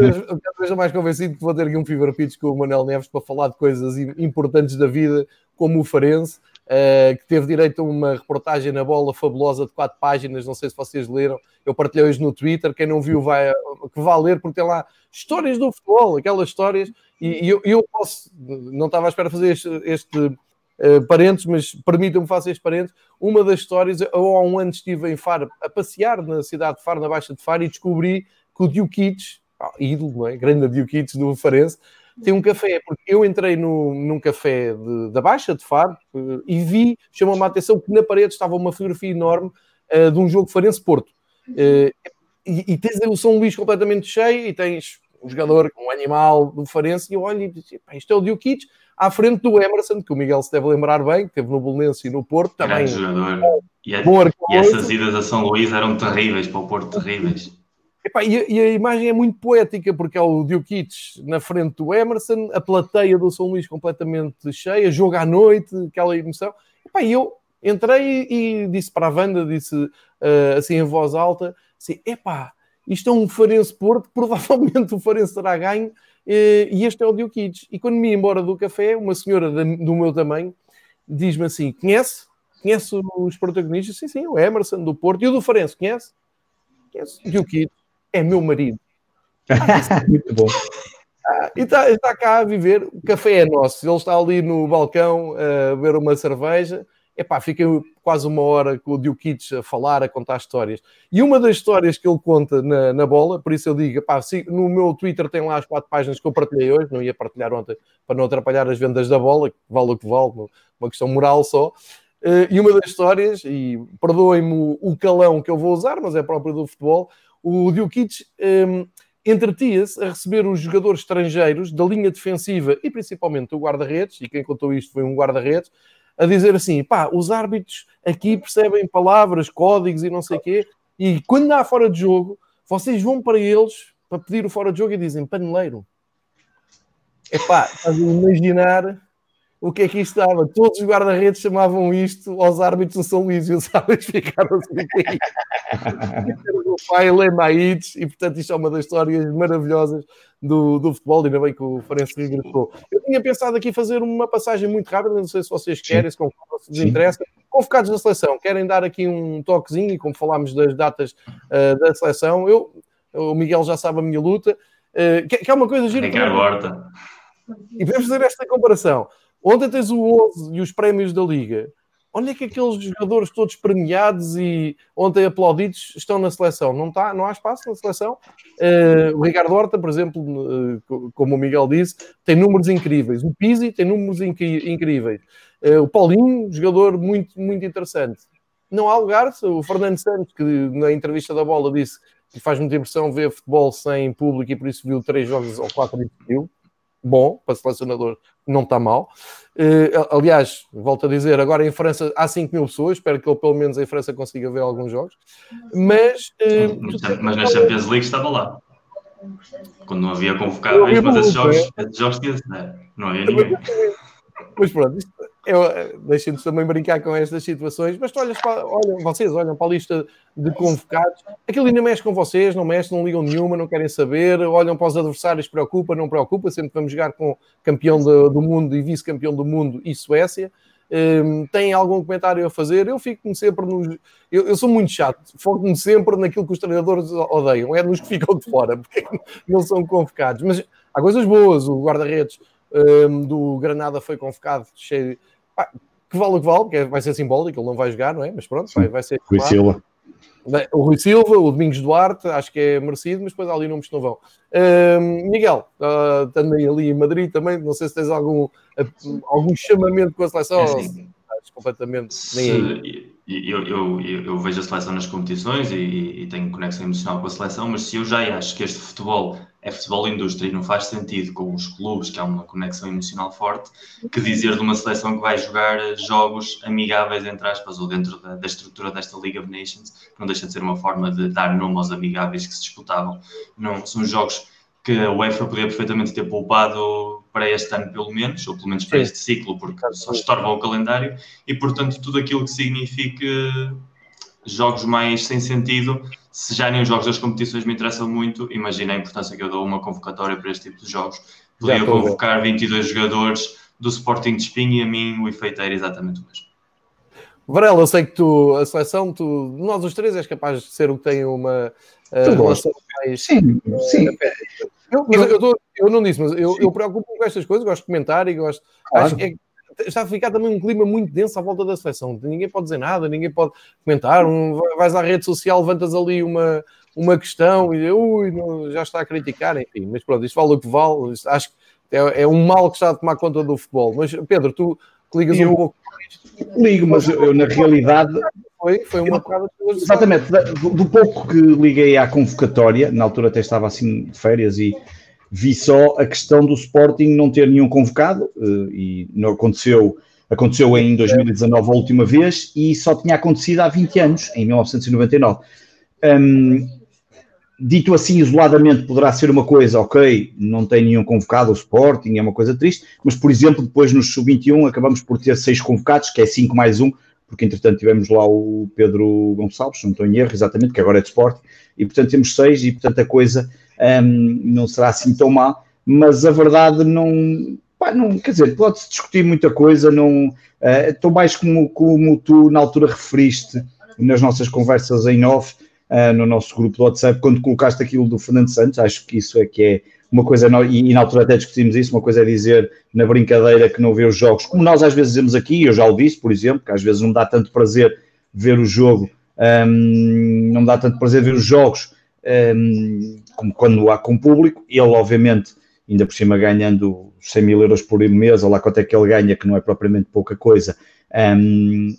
vez, cada vez mais convencido que vou ter aqui um Fever Pitch com o Manuel Neves para falar de coisas importantes da vida, como o Farense. Uh, que teve direito a uma reportagem na bola fabulosa de quatro páginas, não sei se vocês leram, eu partilhei hoje no Twitter, quem não viu vai, que vá ler, porque tem lá histórias do futebol, aquelas histórias, e, e eu, eu, posso, não estava à espera fazer este, este uh, mas permitam-me fazer este parênteses, uma das histórias, eu há um ano estive em Faro, a passear na cidade de Faro, na Baixa de Faro, e descobri que o Dioquites, ah, ídolo, não é? grande Dioquites do Farense, tem um café, porque eu entrei no, num café de, da Baixa de Faro uh, e vi, chamou-me a atenção que na parede estava uma fotografia enorme uh, de um jogo Farense-Porto. Uh, e, e, tens o São Luís completamente cheio e tens um jogador, um animal do Farense, e eu olho e digo, isto é o Dioquites, à frente do Emerson, que o Miguel se deve lembrar bem, que teve no Bolonense e no Porto também. jogador. E, a, e essas idas a São Luís eram terríveis para o Porto, terríveis. Epá, e, a, e, a, imagem é muito poética, porque é o Dioquites na frente do Emerson, a plateia do São Luís completamente cheia, jogo à noite, aquela emoção. Epá, e eu entrei e, disse para a Wanda, disse uh, assim em voz alta, assim, epá, isto é um Farense Porto, [LAUGHS] provavelmente o Farense terá ganho, uh, e este é o Dioquites. E quando me ia embora do café, uma senhora do meu tamanho diz-me assim, conhece? Conhece os protagonistas? Sim, sim, o Emerson do Porto e o do Farense, conhece? Conhece? Dioquites é meu marido. Muito bom. Ah, e está, está, cá a viver, o café é nosso. Ele está ali no balcão a beber uma cerveja. Epá, fica quase uma hora com o Dioquites a falar, a contar histórias. E uma das histórias que ele conta na, na bola, por isso eu digo, epá, no meu Twitter tem lá as quatro páginas que eu partilhei hoje, não ia partilhar ontem para não atrapalhar as vendas da bola, que vale o que vale, uma questão moral só. Uh, e uma das histórias, e perdoem-me o calão que eu vou usar, mas é próprio do futebol, o Diokic um, entretia-se a receber os jogadores estrangeiros da linha defensiva e principalmente o guarda-redes, e quem contou isto foi um guarda-redes, a dizer assim: pá, os árbitros aqui percebem palavras, códigos e não sei o quê, e quando há fora de jogo, vocês vão para eles para pedir o fora de jogo e dizem paneleiro. É pá, estás a imaginar o que é que isto dava? Todos os guarda-redes chamavam isto aos árbitros do São Luís e os árbitros ficaram assim. o pai Lemaites, e portanto isto é uma das histórias maravilhosas do, do futebol, ainda bem que o Farense regressou. Eu tinha pensado aqui fazer uma passagem muito rápida, não sei se vocês querem, se, se vos interessa. Convocados da seleção, querem dar aqui um toquezinho, e como falámos das datas uh, da seleção, eu, o Miguel já sabe a minha luta, uh, que, que, é uma coisa gira. Ricardo Horta. E podemos fazer esta comparação. Ontem tens o 11 e os prémios da Liga. Onde é que aqueles jogadores todos premiados e ontem aplaudidos estão na seleção? Não, está, não há espaço na seleção? Uh, o Ricardo Horta, por exemplo, uh, como o Miguel disse, tem números incríveis. O Pizzi tem números incríveis. Uh, o Paulinho, jogador muito, muito interessante. Não há lugar. O Fernando Santos, que na entrevista da bola disse que faz muita impressão ver futebol sem público e por isso viu três jogos ou quatro e viu bom para selecionador, não está mal. Uh, aliás, volto a dizer, agora em França há 5 mil pessoas, espero que ele pelo menos em França consiga ver alguns jogos. Mas, uh, mas na Champions League estava lá. Quando não havia convocáveis, mas esses jogos, esses jogos tinha, não, havia ninguém. Mas pronto, isto, Deixem-nos também brincar com estas situações, mas tu olhas para, olham, vocês olham para a lista de convocados, aquilo ainda mexe com vocês, não mexe, não ligam nenhuma, não querem saber, olham para os adversários, preocupa, não preocupa, sempre vamos jogar com campeão do, do mundo e vice-campeão do mundo e Suécia. Um, têm algum comentário a fazer? Eu fico-me sempre nos. Eu, eu, sou muito chato, foco-me sempre naquilo que os treinadores odeiam, é nos que ficam de fora, [LAUGHS] porque não são convocados. Mas há coisas boas, o guarda-redes um, do Granada foi convocado cheio. Pá, que vale o que vale, porque vai ser simbólico, ele não vai jogar, não é? Mas pronto, vai, vai ser. Rui Silva. O Rui Silva, o Domingos Duarte, acho que é merecido, mas depois há ali nomes que não vão. Um, Miguel, uh, também ali em Madrid também, não sei se tens algum, algum chamamento com a seleção. É assim, completamente nem aí. Eu, eu, eu, vejo a seleção nas competições e, e, tenho conexão emocional com a seleção, mas se eu já acho que este futebol é futebol indústria e não faz sentido com os clubes, que há uma conexão emocional forte, que dizer de uma seleção que vai jogar jogos amigáveis, entre aspas, ou dentro da, da estrutura desta League of Nations, que não deixa de ser uma forma de dar nome aos amigáveis que se disputavam. Não, são jogos que a UEFA podia perfeitamente ter poupado para este ano, pelo menos, ou pelo menos para Sim. este ciclo, porque só estorvam o calendário, e portanto tudo aquilo que signifique jogos mais sem sentido, se já nem os jogos das competições me interessam muito, imagina a importância que eu dou a uma convocatória para este tipo de jogos. Podia convocar 22 jogadores do Sporting de Espinho e a mim o efeito era exatamente o mesmo. Varela, eu sei que tu, a seleção, tu, nós os três és capaz de ser o que tem uma uh, relação mais. Sim, uh, sim. Eu, eu, eu, tô, eu, não disse, mas eu, eu preocupo com estas coisas, gosto de comentar e gosto. Claro. Acho que é, está a ficar também um clima muito denso à volta da seleção. Ninguém pode dizer nada, ninguém pode comentar. Um, vais à rede social, levantas ali uma, uma questão e ui, não, já está a criticar, enfim. Mas pronto, isto vale o que vale. Isto, acho que é, é, um mal que está a tomar conta do futebol. Mas Pedro, tu ligas eu, um pouco. Ligo, mas eu, eu na realidade. Foi, foi uma bocada Exatamente, do, do pouco que liguei à convocatória, na altura até estava assim de férias e vi só a questão do Sporting não ter nenhum convocado eh, e não aconteceu, aconteceu em 2019 a última vez e só tinha acontecido há 20 anos, em 1999. Um, dito assim, isoladamente, poderá ser uma coisa, ok, não tem nenhum convocado o Sporting, é uma coisa triste, mas, por exemplo, depois no Sub-21 acabamos por ter seis convocados, que é 5 mais um, porque entretanto tivemos lá o Pedro Gonçalves, não estou em erro, exatamente, que agora é de Sporting, e portanto temos seis, e portanto a coisa um, não será assim tão má, mas a verdade não, pá, não quer dizer, pode-se discutir muita coisa, não uh, estou mais como, como tu na altura referiste nas nossas conversas em off, uh, no nosso grupo do WhatsApp, quando colocaste aquilo do Fernando Santos, acho que isso é que é uma coisa, e, e na altura até discutimos isso, uma coisa é dizer na brincadeira que não vê os jogos, como nós às vezes dizemos aqui, eu já o disse, por exemplo, que às vezes não dá tanto prazer ver o jogo, um, não dá tanto prazer ver os jogos um, como quando há com público, ele obviamente, ainda por cima ganhando 100 mil euros por mês, ou lá quanto é que ele ganha, que não é propriamente pouca coisa, um,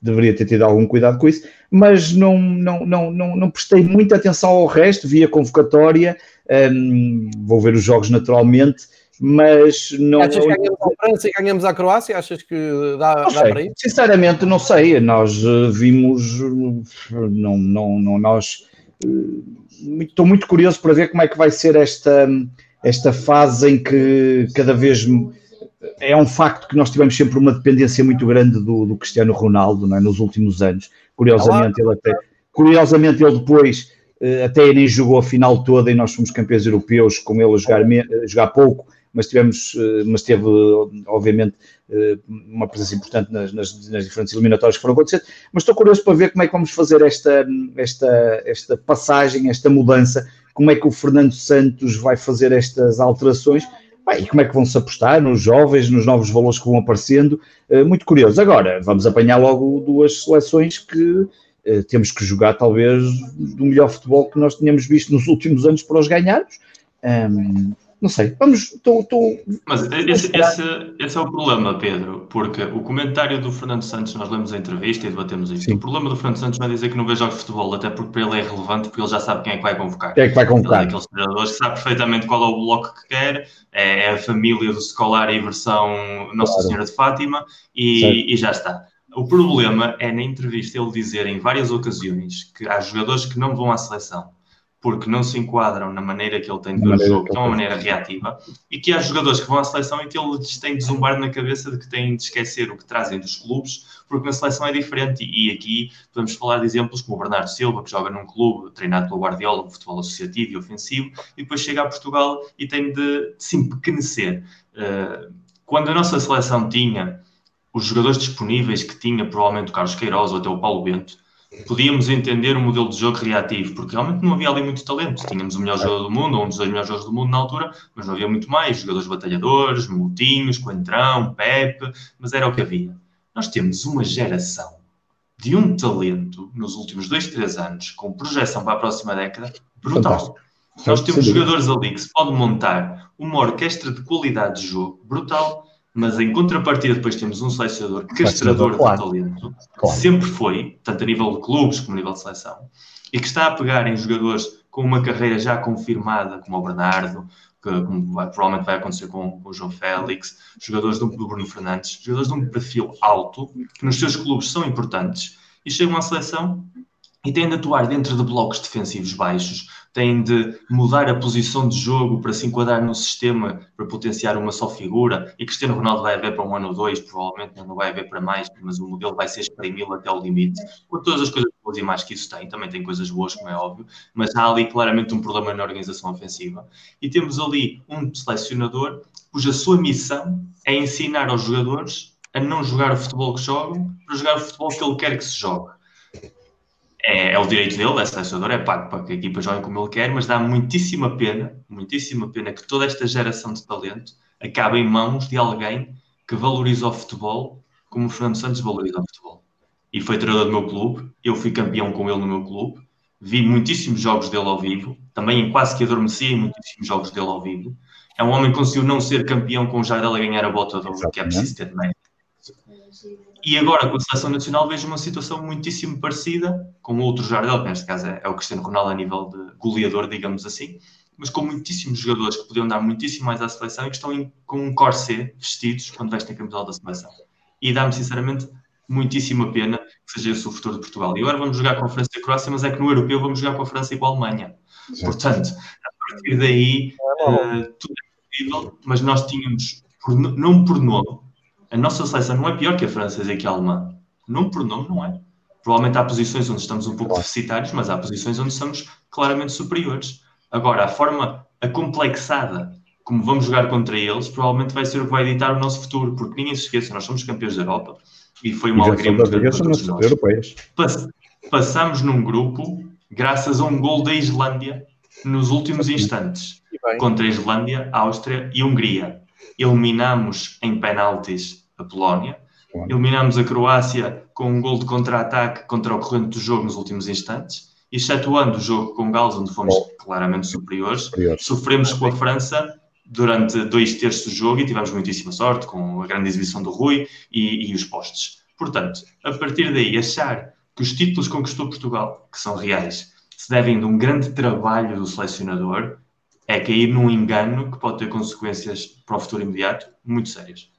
deveria ter tido algum cuidado com isso, mas não, não, não, não, não prestei muita atenção ao resto, vi a convocatória, um, vou ver os jogos naturalmente, mas não. Achas que ganhamos a França e ganhamos a Croácia? Achas que dá, dá para ir? Sinceramente, não sei. Nós uh, vimos, não, não, não, nós estou muito curioso para ver como é que vai ser esta, esta fase em que cada vez é um facto que nós tivemos sempre uma dependência muito grande do, do Cristiano Ronaldo é? nos últimos anos. Curiosamente, ele até, curiosamente, ele depois eh, até nem jogou a final toda e nós fomos campeões europeus com ele a jogar, a jogar pouco mas tivemos, eh, mas teve, obviamente, eh, uma presença importante nas, nas, nas, diferentes eliminatórias que foram acontecendo, mas estou curioso para ver como é que vamos fazer esta, esta, esta passagem, esta mudança, como é que o Fernando Santos vai fazer estas alterações, e como é que vão se apostar nos jovens, nos novos valores que vão aparecendo, eh, muito curioso. Agora, vamos apanhar logo duas seleções que temos que jogar talvez do melhor futebol que nós tínhamos visto nos últimos anos para os ganharmos. Um, não sei, vamos. Tô, tô, Mas esse, esse, esse, é o problema, Pedro, porque o comentário do Fernando Santos, nós lemos a entrevista e debatemos isto. Sim. O problema do Fernando Santos não é dizer que não vê jogos de futebol, até porque para ele é relevante, porque ele já sabe quem é que vai convocar. Quem é que vai convocar? Ele é aqueles treinadores que sabe perfeitamente qual é o bloco que quer, é, é a família do Scolari e versão Nossa claro. Senhora de Fátima e, e já está. O problema é na entrevista ele dizer em várias ocasiões que há jogadores que não vão à seleção porque não se enquadram na maneira que ele tem de ver o jogo, que é uma maneira reativa, e que há jogadores que vão à seleção e que eles têm de zumbar na cabeça de que têm de esquecer o que trazem dos clubes, porque na seleção é diferente. E aqui podemos falar de exemplos como o Bernardo Silva, que joga num clube treinado pelo Guardiola, um futebol associativo e ofensivo, e depois chega a Portugal e tem de, de se empequenecer. Uh, quando a nossa seleção tinha os jogadores disponíveis que tinha, provavelmente o Carlos Queiroz ou até o Paulo Bento, podíamos entender o modelo de jogo reativo, porque realmente não havia ali muito talento. Tínhamos o melhor jogador do mundo, ou um dos dois melhores jogadores do mundo na altura, mas não havia muito mais. Jogadores batalhadores, Moutinhos, Coentrão, Pepe, mas era o que havia. Nós temos uma geração de um talento nos últimos dois, três anos, com projeção para a próxima década, brutal. Nós temos jogadores ali que se pode montar uma orquestra de qualidade de jogo brutal mas em contrapartida depois temos um selecionador castrador de talento, claro. sempre foi, tanto a nível de clubes como a nível de seleção, e que está a pegar em jogadores com uma carreira já confirmada, como o Bernardo, que vai, provavelmente vai acontecer com, com, o João Félix, jogadores do, do Bruno Fernandes, jogadores de um perfil alto, que nos seus clubes são importantes, e chegam à seleção e têm de atuar dentro de blocos defensivos baixos, têm de mudar a posição de jogo para se enquadrar no sistema, para potenciar uma só figura. E Cristiano Ronaldo vai haver para um ano ou dois, provavelmente não vai haver para mais, mas o modelo vai ser exprimi-lo até o limite. Com todas as coisas boas e mais que isso tem, também tem coisas boas, como é óbvio, mas há ali claramente um problema na organização ofensiva. E temos ali um selecionador cuja sua missão é ensinar aos jogadores a não jogar o futebol que jogam, para jogar o futebol que ele quer que se jogue é, é, o direito dele, é selecionador, é pago para que a equipa jogue como ele quer, mas dá muitíssima pena, muitíssima pena que toda esta geração de talento acabe em mãos de alguém que valoriza o futebol como o Fernando Santos valoriza o futebol. E foi treinador do meu clube, eu fui campeão com ele no meu clube, vi muitíssimos jogos dele ao vivo, também quase que adormeci em muitíssimos jogos dele ao vivo. É um homem que conseguiu não ser campeão com o Jardel a ganhar a bota de ouro, que é preciso ter mérito. E agora, com a seleção nacional, vejo uma situação muitíssimo parecida com outro Jardel, que neste caso é, é o Cristiano Ronaldo a nível de goleador, digamos assim, mas com muitíssimos jogadores que podiam dar muitíssimo mais à seleção e que estão em, com um corset vestidos quando vestem a camisola da seleção. E dá-me, sinceramente, muitíssima pena que seja esse o futuro de Portugal. E agora vamos jogar com a França e a Croácia, mas é que no europeu vamos jogar com a França e com a Alemanha. Sim. Portanto, a partir daí, uh, tudo é possível, mas nós tínhamos, por, não por nome, a nossa seleção não é pior que a francesa e que a alemã. Não por nome, não é. Provavelmente há posições onde estamos um pouco deficitários, mas há posições onde somos claramente superiores. Agora, a forma acomplexada como vamos jogar contra eles, provavelmente vai ser o que vai editar o nosso futuro, porque ninguém se esqueça, nós somos campeões da Europa e foi uma alegria muito grande para todos nós. Europeias. Passamos num grupo, graças a um gol da Islândia, nos últimos instantes, contra a Islândia, Áustria e Hungria eliminamos em penaltis a Polónia, eliminamos a Croácia com um gol de contra-ataque contra o corrente do jogo nos últimos instantes, excetuando o jogo com Gales, onde fomos claramente superiores, Superior. sofremos com a França durante dois terços do jogo e tivemos muitíssima sorte com a grande exibição do Rui e, e os postes. Portanto, a partir daí, achar que os títulos que conquistou Portugal, que são reais, se devem de um grande trabalho do selecionador, é cair num engano que pode ter consequências para o futuro imediato muito sérias.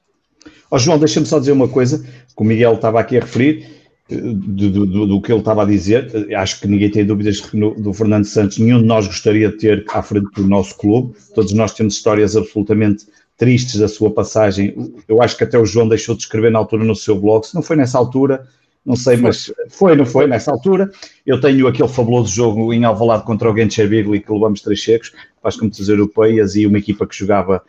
Ó oh, João, deixa-me só dizer uma coisa, que o Miguel estava aqui a referir, eh, do, do, do, que ele estava a dizer, eh, acho que ninguém tem dúvidas no, do Fernando Santos, nenhum de nós gostaria de ter à frente do nosso clube, todos nós temos histórias absolutamente tristes da sua passagem, eu acho que até o João deixou de escrever na altura no seu blog, se não foi nessa altura, não sei, mas foi, não foi, nessa altura. Eu tenho aquele fabuloso jogo em Alvalade contra o Gencher Bigli que levamos três checos, para as competições europeias e uma equipa que jogava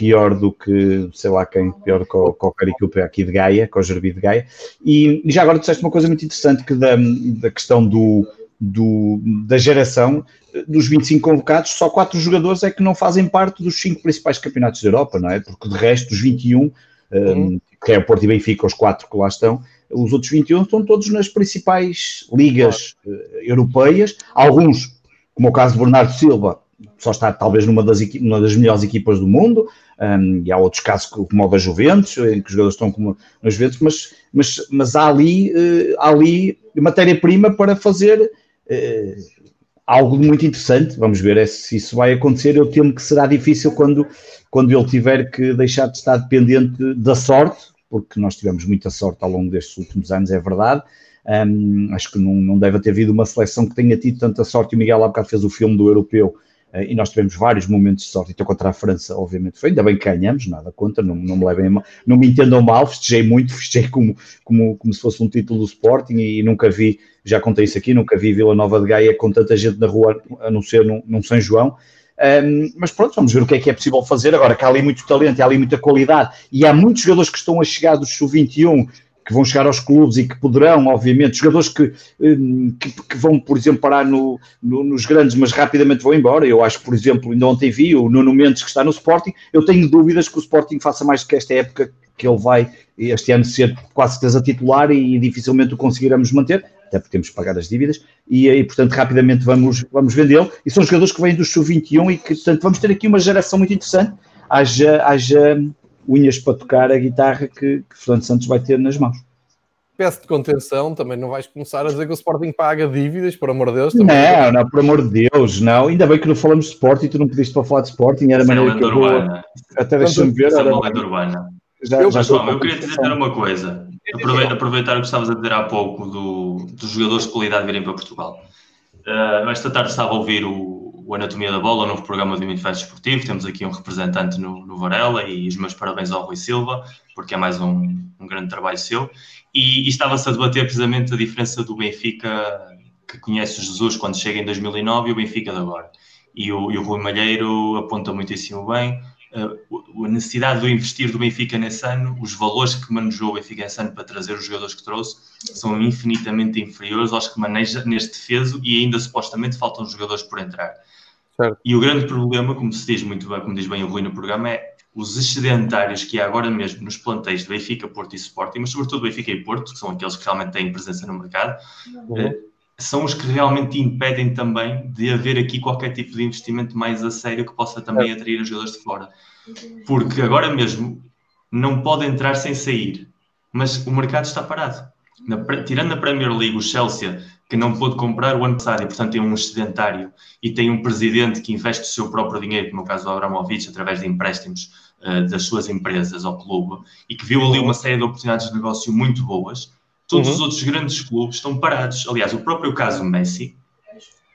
pior do que, sei lá quem, pior que o, que o Caricupa aqui de Gaia, com o Gerbi de Gaia. E, e, já agora disseste uma coisa muito interessante, que da, da questão do, do, da geração, dos 25 convocados, só quatro jogadores é que não fazem parte dos cinco principais campeonatos da Europa, não é? Porque de resto, dos 21, uhum. um, que é o Porto e Benfica, os quatro que lá estão, os outros 21 estão todos nas principais ligas uh, europeias, alguns, como o caso de Bernardo Silva, só está talvez numa das, uma das melhores equipas do mundo, um, e há outros casos como o da Juventus, em que os jogadores estão como nas Juventus, mas, mas, mas há ali, uh, ali matéria-prima para fazer uh, algo muito interessante. Vamos ver é se isso vai acontecer. Eu temo que será difícil quando, quando ele tiver que deixar de estar dependente da sorte, porque nós tivemos muita sorte ao longo destes últimos anos, é verdade, Um, acho que não, não deve ter havido uma seleção que tenha tido tanta sorte. O Miguel há bocado fez o filme do europeu e nós tivemos vários momentos de sorte. Então, contra a França, obviamente, foi. Ainda bem que ganhamos, nada contra, não, não me levem mal, não me entendam mal. Festejei muito, [LAUGHS] festejei como, como, como se fosse um título do Sporting e, e nunca vi, já contei isso aqui, nunca vi Vila Nova de Gaia com tanta gente na rua, a não ser num, num São João. Um, mas pronto, vamos ver o que é que é possível fazer. Agora que há ali muito talento, há ali muita qualidade e há muitos jogadores que estão a chegar do Sub-21 que vão chegar aos clubes e que poderão, obviamente, jogadores que, que, que vão, por exemplo, parar no, no, nos grandes, mas rapidamente vão embora. Eu acho, por exemplo, ainda ontem vi o Nuno Mendes que está no Sporting. Eu tenho dúvidas que o Sporting faça mais do que esta época que ele vai este ano ser quase certeza titular e dificilmente o conseguiremos manter até porque temos que pagar as dívidas, e, e portanto rapidamente vamos, vamos vendê-lo, e são jogadores que vêm do Sub-21 e que, portanto, vamos ter aqui uma geração muito interessante, haja, haja unhas para tocar a guitarra que, que Fernando Santos vai ter nas mãos. Peço de contenção, também não vais começar a dizer que o Sporting paga dívidas, por amor de Deus. Também. Não, não, por amor de Deus, não. Ainda bem que não falamos de Sporting, tu não pediste para falar de Sporting, era a maneira que eu vou... Até deixa-me ver. Era... Urbana. Já, eu, já pessoal, eu queria dizer uma coisa. Aproveitar, aproveitar o que estavas a dizer há pouco do, dos jogadores de qualidade virem para Portugal. Uh, esta tarde estava a ouvir o, o, Anatomia da Bola, o novo programa do Manifesto Esportivo. Temos aqui um representante no, no, Varela e os meus parabéns ao Rui Silva, porque é mais um, um grande trabalho seu. E, e estava-se a debater precisamente a diferença do Benfica, que conhece Jesus quando chega em 2009, e o Benfica de agora. E o, e o Rui Malheiro aponta muitíssimo bem a necessidade de investir do Benfica nesse ano, os valores que manejou o Benfica nesse ano para trazer os jogadores que trouxe, são infinitamente inferiores aos que maneja neste defeso e ainda supostamente faltam jogadores por entrar. Certo. E o grande problema, como se diz muito bem, como diz bem o Rui no programa, é os excedentários que há agora mesmo nos plantéis de Benfica, Porto e Sporting, mas sobretudo Benfica e Porto, que são aqueles que realmente têm presença no mercado, uhum. Eh, são os que realmente impedem também de haver aqui qualquer tipo de investimento mais a sério que possa também atrair os jogadores de fora. Porque agora mesmo não pode entrar sem sair, mas o mercado está parado. Na, tirando a Premier League, o Chelsea, que não pôde comprar o ano passado e, portanto, tem um excedentário e tem um presidente que investe o seu próprio dinheiro, como é o caso do Abramovich, através de empréstimos uh, das suas empresas ao clube, e que viu ali uma série de oportunidades de negócio muito boas Todos uhum. os outros grandes clubes estão parados. Aliás, o próprio caso Messi,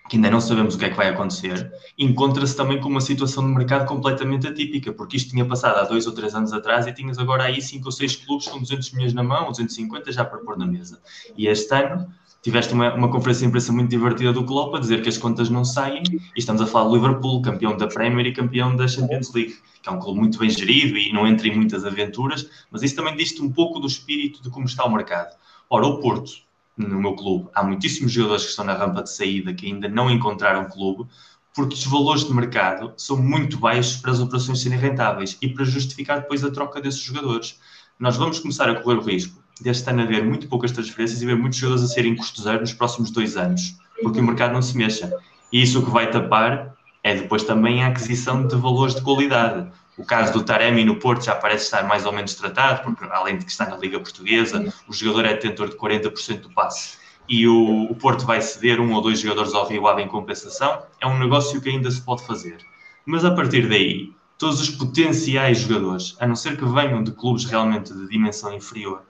que ainda não sabemos o que é que vai acontecer, encontra-se também com uma situação de mercado completamente atípica, porque isto tinha passado há dois ou três anos atrás e tinhas agora aí cinco ou seis clubes com 200 milhões na mão, 250 já para pôr na mesa. E este ano tiveste uma, uma conferência de imprensa muito divertida do Klopp a dizer que as contas não saem e estamos a falar do Liverpool, campeão da Premier e campeão da Champions League, que é um clube muito bem gerido e não entra em muitas aventuras, mas isso também diz-te um pouco do espírito de como está o mercado. Ora, o Porto, no meu clube, há muitíssimos jogadores que estão na rampa de saída que ainda não encontraram clube, porque os valores de mercado são muito baixos para as operações serem rentáveis e para justificar depois a troca desses jogadores. Nós vamos começar a correr o risco deste ano haver muito poucas transferências e ver muitos jogadores a serem custo zero nos próximos dois anos, porque o mercado não se mexa. E isso o que vai tapar é depois também a aquisição de valores de qualidade. O caso do Taremi no Porto já parece estar mais ou menos tratado, porque além de que está na Liga Portuguesa, o jogador é detentor de 40% do passe e o, o, Porto vai ceder um ou dois jogadores ao Rio Ave em compensação, é um negócio que ainda se pode fazer. Mas a partir daí, todos os potenciais jogadores, a não ser que venham de clubes realmente de dimensão inferior,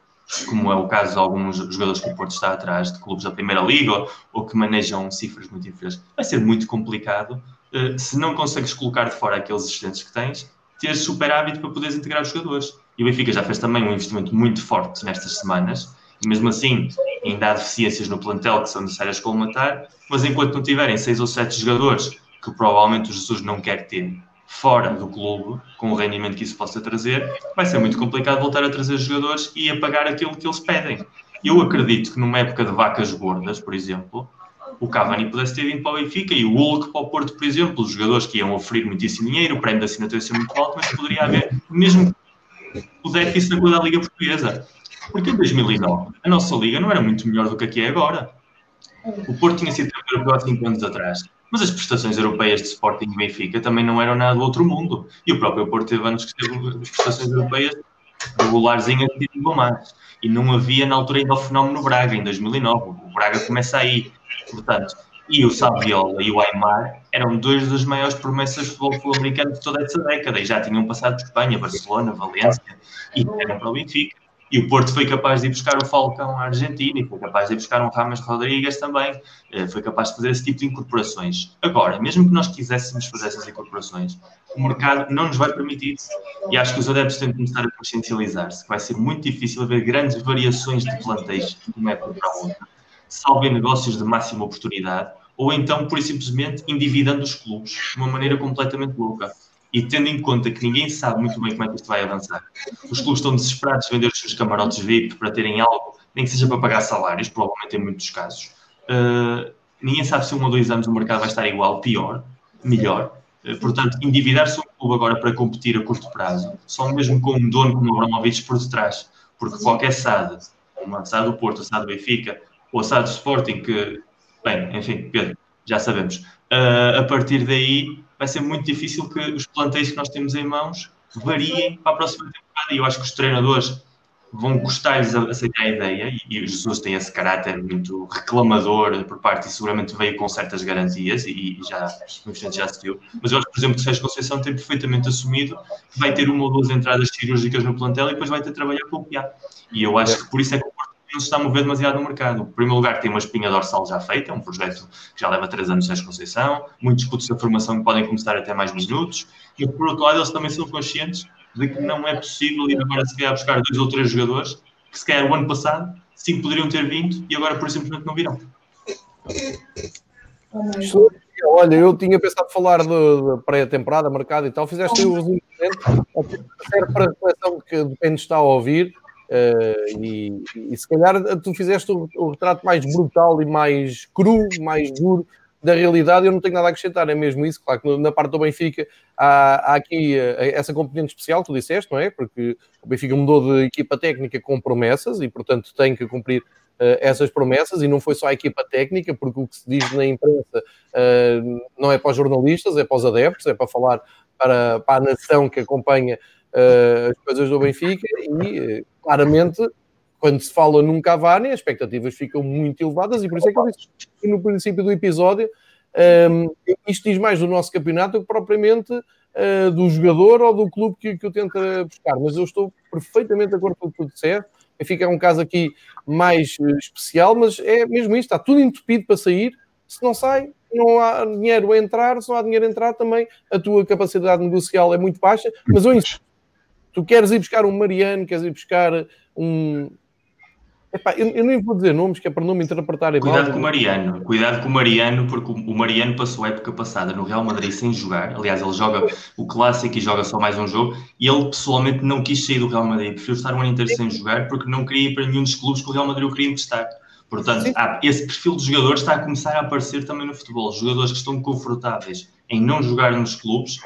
como é o caso de alguns jogadores que o Porto está atrás, de clubes da Primeira Liga ou, que manejam cifras muito inferiores, vai ser muito complicado uh, se não consegues colocar de fora aqueles excedentes que tens ter superávit para poderes integrar os jogadores. E o Benfica já fez também um investimento muito forte nestas semanas, e mesmo assim ainda há deficiências no plantel que são necessárias colmatar, mas enquanto não tiverem seis ou sete jogadores, que provavelmente o Jesus não quer ter fora do clube, com o rendimento que isso possa trazer, vai ser muito complicado voltar a trazer jogadores e a pagar aquilo que eles pedem. Eu acredito que numa época de vacas gordas, por exemplo, o Cavani pudesse ter vindo para o Benfica e o Hulk para o Porto, por exemplo, os jogadores que iam oferir muitíssimo dinheiro, o prémio da assinatura ia ser muito alto, mas poderia haver mesmo o déficit coisa da Liga Portuguesa. Porque em 2009 a nossa Liga não era muito melhor do que aqui é agora. O Porto tinha sido campeão há 5 anos atrás, mas as prestações europeias de Sporting e Benfica também não eram nada do outro mundo. E o próprio Porto teve anos que teve as prestações europeias regularzinhas e mais. E não havia na altura ainda o fenómeno Braga, em 2009. O Braga começa aí. Portanto, e o Saviola e o Aymar eram dois das maiores promessas de futebol americano de toda essa década e já tinham passado Espanha, Barcelona, Valência e eram para o Benfica. E o Porto foi capaz de ir buscar o Falcão à Argentina e foi capaz de ir buscar um Rames Rodrigues também. Eh, foi capaz de fazer esse tipo de incorporações. Agora, mesmo que nós quiséssemos fazer essas incorporações, o mercado não nos vai permitir. E acho que os adeptos têm que começar a consciencializar-se. Vai ser muito difícil haver grandes variações de plantéis de uma época para outra, salvo em negócios de máxima oportunidade, ou então, por simplesmente, endividando os clubes de uma maneira completamente louca e tendo em conta que ninguém sabe muito bem como é que isto vai avançar, os clubes estão desesperados de vender os seus camarotes VIP para terem algo, nem que seja para pagar salários, provavelmente em muitos casos. Uh, ninguém sabe se um ou dois anos o mercado vai estar igual, pior, melhor. Uh, portanto, endividar-se um clube agora para competir a curto prazo, só mesmo com um dono como o Abramovich por detrás, porque qualquer SAD, uma SAD do Porto, a SAD do Benfica, ou SAD do Sporting, que, bem, enfim, Pedro, já sabemos. Uh, a partir daí, vai ser muito difícil que os plantéis que nós temos em mãos variem para a próxima temporada. E eu acho que os treinadores vão gostar-lhes aceitar a ideia, e, o Jesus tem esse caráter muito reclamador por parte, e seguramente veio com certas garantias, e, e já, muita gente já viu. Mas eu acho, por exemplo, que Sérgio Conceição tem perfeitamente assumido que vai ter uma ou duas entradas cirúrgicas no plantel e depois vai ter de trabalhar com o Piá. E eu acho que por isso é que não se está a mover demasiado no mercado. Em primeiro lugar, tem uma espinha dorsal já feita, é um projeto que já leva três anos de Conceição, muitos putos de formação que podem começar a ter mais minutos, e por outro lado, eles também são conscientes de que não é possível ir agora se calhar buscar dois ou três jogadores que se calhar o ano passado sim poderiam ter vindo e agora por simplesmente não virão. Olha, eu tinha pensado falar de, pré-temporada, mercado e tal. Fizeste o resumo para a seleção que depende de estar a ouvir. Uh, e, e, se calhar tu fizeste o, o, retrato mais brutal e mais cru, mais duro da realidade. Eu não tenho nada a acrescentar, é mesmo isso. Claro que na parte do Benfica há, há aqui uh, essa componente especial, tu disseste, não é? Porque o Benfica mudou de equipa técnica com promessas e, portanto, tem que cumprir uh, essas promessas. E não foi só a equipa técnica, porque o que se diz na imprensa não é para os jornalistas, é para os adeptos, é para falar para, para a nação que acompanha as coisas do Benfica e claramente, quando se fala num Cavani, as expectativas ficam muito elevadas e por isso é que eu disse no princípio do episódio, um, isto diz mais do nosso campeonato do que propriamente uh, do jogador ou do clube que, que o tenta buscar. Mas eu estou perfeitamente de acordo com o que tu disseste. Fica um caso aqui mais uh, especial, mas é mesmo isto, está tudo entupido para sair. Se não sai, não há dinheiro a entrar, se não há dinheiro a entrar, também a tua capacidade negocial é muito baixa. Mas eu insisto, Tu queres ir buscar um Mariano, queres ir buscar um. Epá, eu, eu nem vou dizer nomes, que é para não me interpretarem mal. Cuidado com o Mariano, cuidado com o Mariano, porque o Mariano passou a época passada no Real Madrid sem jogar. Aliás, ele joga o clássico e joga só mais um jogo. E ele pessoalmente não quis sair do Real Madrid, preferiu estar um ano inteiro sem jogar, porque não queria ir para nenhum dos clubes que o Real Madrid o queria emprestar. Portanto, há, esse perfil de jogadores está a começar a aparecer também no futebol. Jogadores que estão confortáveis em não jogar nos clubes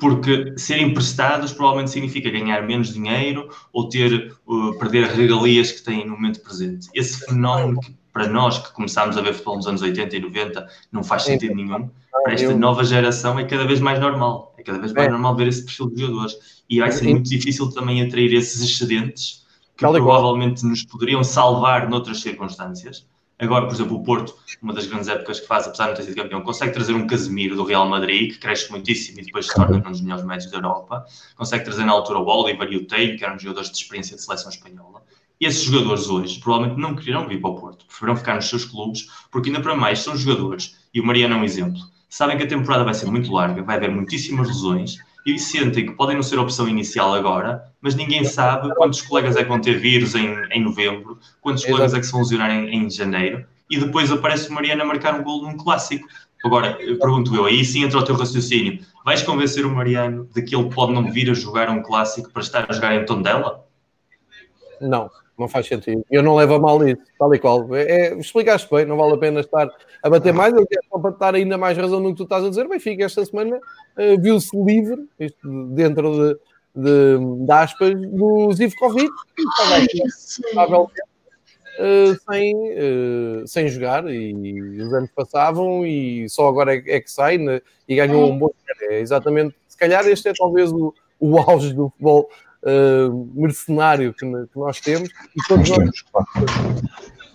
porque ser emprestados provavelmente significa ganhar menos dinheiro ou ter uh, perder regalias que têm no momento presente. Esse fenómeno que para nós que começámos a ver futebol nos anos 80 e 90 não faz sentido nenhum. Para esta nova geração é cada vez mais normal. É cada vez mais é. normal ver esse perfil de jogadores. E vai ser muito difícil também atrair esses excedentes que provavelmente nos poderiam salvar noutras circunstâncias Agora, por exemplo, o Porto, uma das grandes épocas que faz, apesar de não ter sido campeão, consegue trazer um Casemiro do Real Madrid, que cresce muitíssimo e depois se torna um dos melhores médios da Europa. Consegue trazer na altura o Oliver e o Teio, que eram jogadores de experiência de seleção espanhola. E esses jogadores hoje provavelmente não queriam vir para o Porto, preferirão ficar nos seus clubes, porque ainda para mais são jogadores, e o Mariano é um exemplo, sabem que a temporada vai ser muito larga, vai haver muitíssimas lesões, e sentem que podem não ser opção inicial agora, mas ninguém sabe quantos colegas é que vão ter vírus em, em novembro, quantos Exato. colegas é que se vão lesionar em, em, janeiro, e depois aparece o Mariano a marcar um gol num clássico. Agora, eu pergunto eu, aí sim entra o teu raciocínio, vais convencer o Mariano de que ele pode não vir a jogar um clássico para estar a jogar em Tondela? Não, não faz sentido. Eu não levo a mal isso, tal e qual. É, é, explicaste bem, não vale a pena estar a bater mais. Eu quero só para dar ainda mais razão no que tu estás a dizer. Benfica, esta semana uh, viu-se livre, isto, dentro de, de, de aspas, do Zivkovic, que estava aqui, uh, sem, uh, sem jogar. E os anos passavam e só agora é, é que sai né, e ganhou um bom. É exatamente, se calhar este é talvez o, o auge do futebol uh, mercenário que, que, nós temos e todos nós.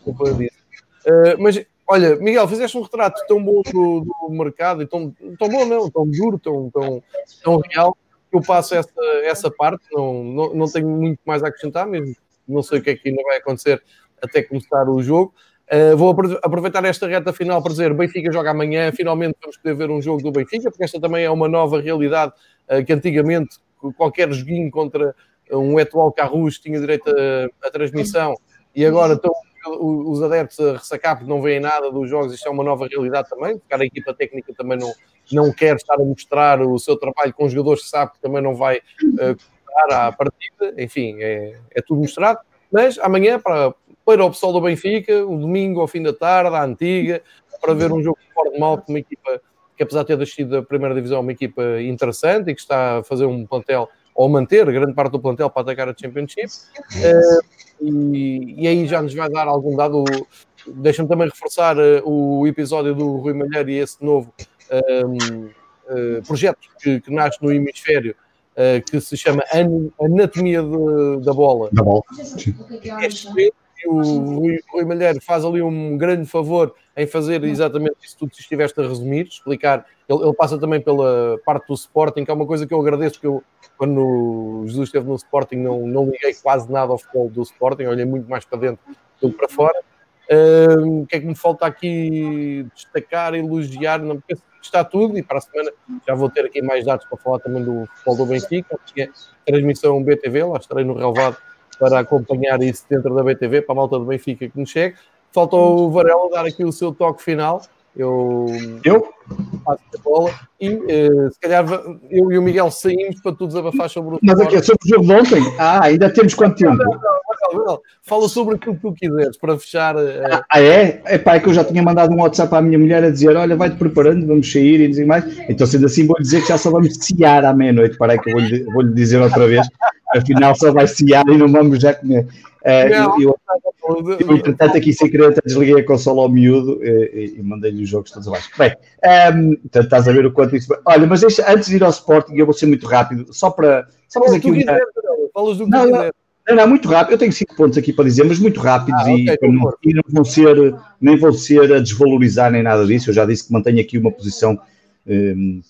Uh, mas olha, Miguel, fizeste um retrato tão bom do, do, mercado e tão, tão bom, não, tão duro, tão, tão, tão real, que eu passo essa, essa parte, não, não, não tenho muito mais a acrescentar, mesmo não sei o que é que ainda vai acontecer até começar o jogo. Uh, vou aproveitar esta reta final para dizer: Benfica joga amanhã, finalmente vamos poder ver um jogo do Benfica, porque esta também é uma nova realidade uh, que antigamente qualquer joguinho contra um atual Carrus tinha direito à transmissão. E agora estão os adeptos a ressacar porque não veem nada dos jogos, isto é uma nova realidade também, porque a equipa técnica também não, não quer estar a mostrar o seu trabalho com jogadores que sabe que também não vai uh, à partida, enfim, é, é tudo mostrado, mas amanhã para, para o pessoal do Benfica, o domingo ao fim da tarde, à antiga, para ver um jogo de mal com uma equipa que apesar de ter descido da primeira divisão, é uma equipa interessante e que está a fazer um plantel ou manter grande parte do plantel para atacar a Championship. Uh, e, e, aí já nos vai dar algum dado. Deixa-me também reforçar uh, o episódio do Rui Malheiro e esse novo um, uh, eh, projeto que, que, nasce no hemisfério. que se chama Anatomia de, da Bola. Da bola. Excelente o Rui, Rui Malheiro faz ali um grande favor em fazer exatamente isso tudo que estiveste a resumir, explicar. Ele, ele, passa também pela parte do Sporting, que é uma coisa que eu agradeço, que eu, quando o Jesus esteve no Sporting, não, não liguei quase nada ao futebol do Sporting, olhei muito mais para dentro do que para fora. Uh, o que é que me falta aqui destacar, elogiar? Não, porque está tudo e para a semana já vou ter aqui mais dados para falar também do futebol do Benfica, que é transmissão BTV, lá estarei no relevado para acompanhar isso dentro da BTV, para a malta do Benfica que nos chegue. Falta o Varela dar aqui o seu toque final. Eu, eu? passo a bola e uh, se calhar eu e o Miguel saímos para tu desabafar sobre o. Mas aqui é sobre o jogo de ontem? Ah, ainda temos quanto tempo? Não, não, não, Fala sobre aquilo que tu quiseres para fechar. Uh... Ah, é? É pá, é que eu já tinha mandado um WhatsApp à minha mulher a dizer: Olha, vai-te preparando, vamos sair e dizer mais. Então, sendo assim, vou dizer que já só vamos ciar à meia-noite. Para que eu vou-lhe vou dizer outra vez afinal só vai ciar e não vamos já comer. Uh, não, eu, eu, eu, entretanto, aqui sem querer, desliguei a consola ao miúdo e, e mandei-lhe os jogos todos abaixo. Bem, um, ehm, portanto, estás a ver o quanto isso. Olha, mas deixa, antes de ir ao Sporting, eu vou ser muito rápido, só para. Só fazer aqui um. Quiser, falas do que não, não, não, não, muito rápido. Eu tenho cinco pontos aqui para dizer, mas muito rápidos ah, e, okay, não, e, não, vão ser, nem vão ser a desvalorizar nem nada disso. Eu já disse que mantenho aqui uma posição um,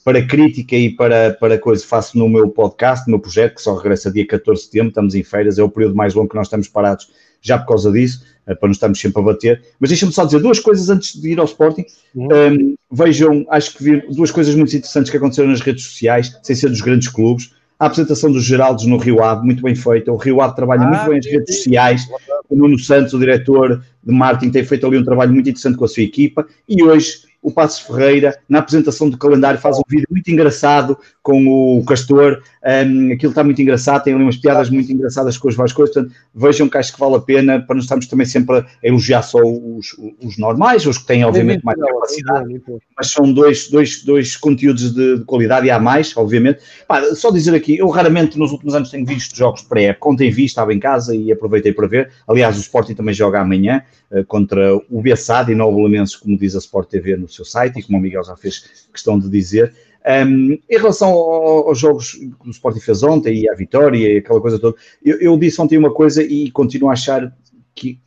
para crítica e para, para coisa, faço no meu podcast, no meu projeto, que só regressa dia 14 de setembro, estamos em feiras, é o período mais longo que nós estamos parados já por causa disso, uh, para não estarmos sempre a bater. Mas deixa-me só dizer duas coisas antes de ir ao Sporting. Uhum. Um, vejam, acho que vi duas coisas muito interessantes que aconteceram nas redes sociais, sem ser dos grandes clubes. A apresentação dos Geraldos no Rio Ave, muito bem feita. O Rio Ave trabalha ah, muito bem as redes sociais. O Nuno Santos, o diretor de marketing, tem feito ali um trabalho muito interessante com a sua equipa. E hoje o Passos Ferreira, na apresentação do calendário, faz um vídeo muito engraçado com o Castor. Um, aquilo está muito engraçado, tem ali umas piadas muito engraçadas com as várias coisas. Portanto, vejam que acho que vale a pena para não estarmos também sempre a elogiar só os, os normais, os que têm, obviamente, mais capacidade. Mas são dois, dois, dois conteúdos de, de qualidade e há mais, obviamente. Pá, só dizer aqui, eu raramente nos últimos anos tenho visto jogos pré-época. Ontem vi, estava em casa e aproveitei para ver. Aliás, o Sporting também joga amanhã uh, contra o Bessade e Novo Elementos, como diz a Sport TV no seu site e como o Miguel já fez questão de dizer. Um, em relação ao, aos jogos que o Sporting fez ontem e à vitória e aquela coisa toda, eu, eu, disse ontem uma coisa e continuo a achar que,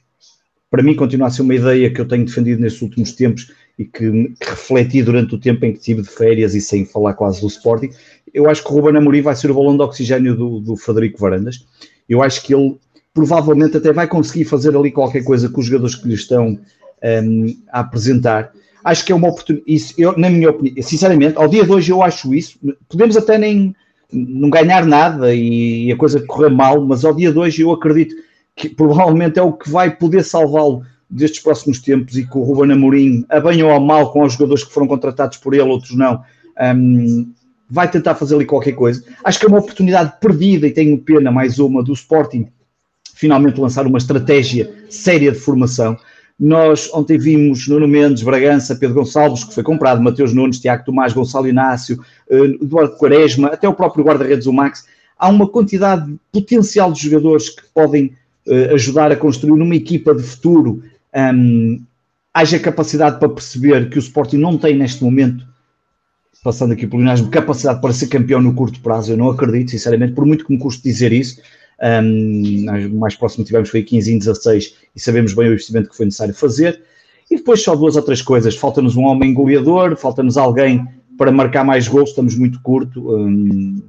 para mim, continua a ser uma ideia que eu tenho defendido nestes últimos tempos e que, que refleti durante o tempo em que estive de férias e sem falar quase do Sporting. Eu acho que o Ruben Amorim vai ser o balão de oxigênio do, do Frederico Varandas. Eu acho que ele provavelmente até vai conseguir fazer ali qualquer coisa com os jogadores que lhe estão um, a apresentar acho que é uma oportunidade. Isso, eu, na minha opinião, sinceramente, ao dia de hoje eu acho isso. Podemos até nem não ganhar nada e a coisa correr mal, mas ao dia de hoje eu acredito que provavelmente é o que vai poder salvá-lo destes próximos tempos e que o Ruben Amorim, a bem ou a mal, com os jogadores que foram contratados por ele, outros não, um, vai tentar fazer ali qualquer coisa. Acho que é uma oportunidade perdida e tenho pena, mais uma, do Sporting finalmente lançar uma estratégia séria de formação. Nós ontem vimos Nuno Mendes, Bragança, Pedro Gonçalves, que foi comprado, Mateus Nunes, Tiago Tomás, Gonçalo Inácio, eh, Eduardo Quaresma, até o próprio guarda-redes, o Max. Há uma quantidade potencial de jogadores que podem uh, ajudar a construir numa equipa de futuro. Um, haja capacidade para perceber que o Sporting não tem neste momento, passando aqui pelo Inasmo, capacidade para ser campeão no curto prazo. Eu não acredito, sinceramente, por muito que me custe dizer isso. Um, mais próximo tivemos foi 15 em 16 e sabemos bem o investimento que foi necessário fazer. E depois só duas ou três coisas. Falta-nos um homem goleador, falta-nos alguém para marcar mais gols, estamos muito curto. Um,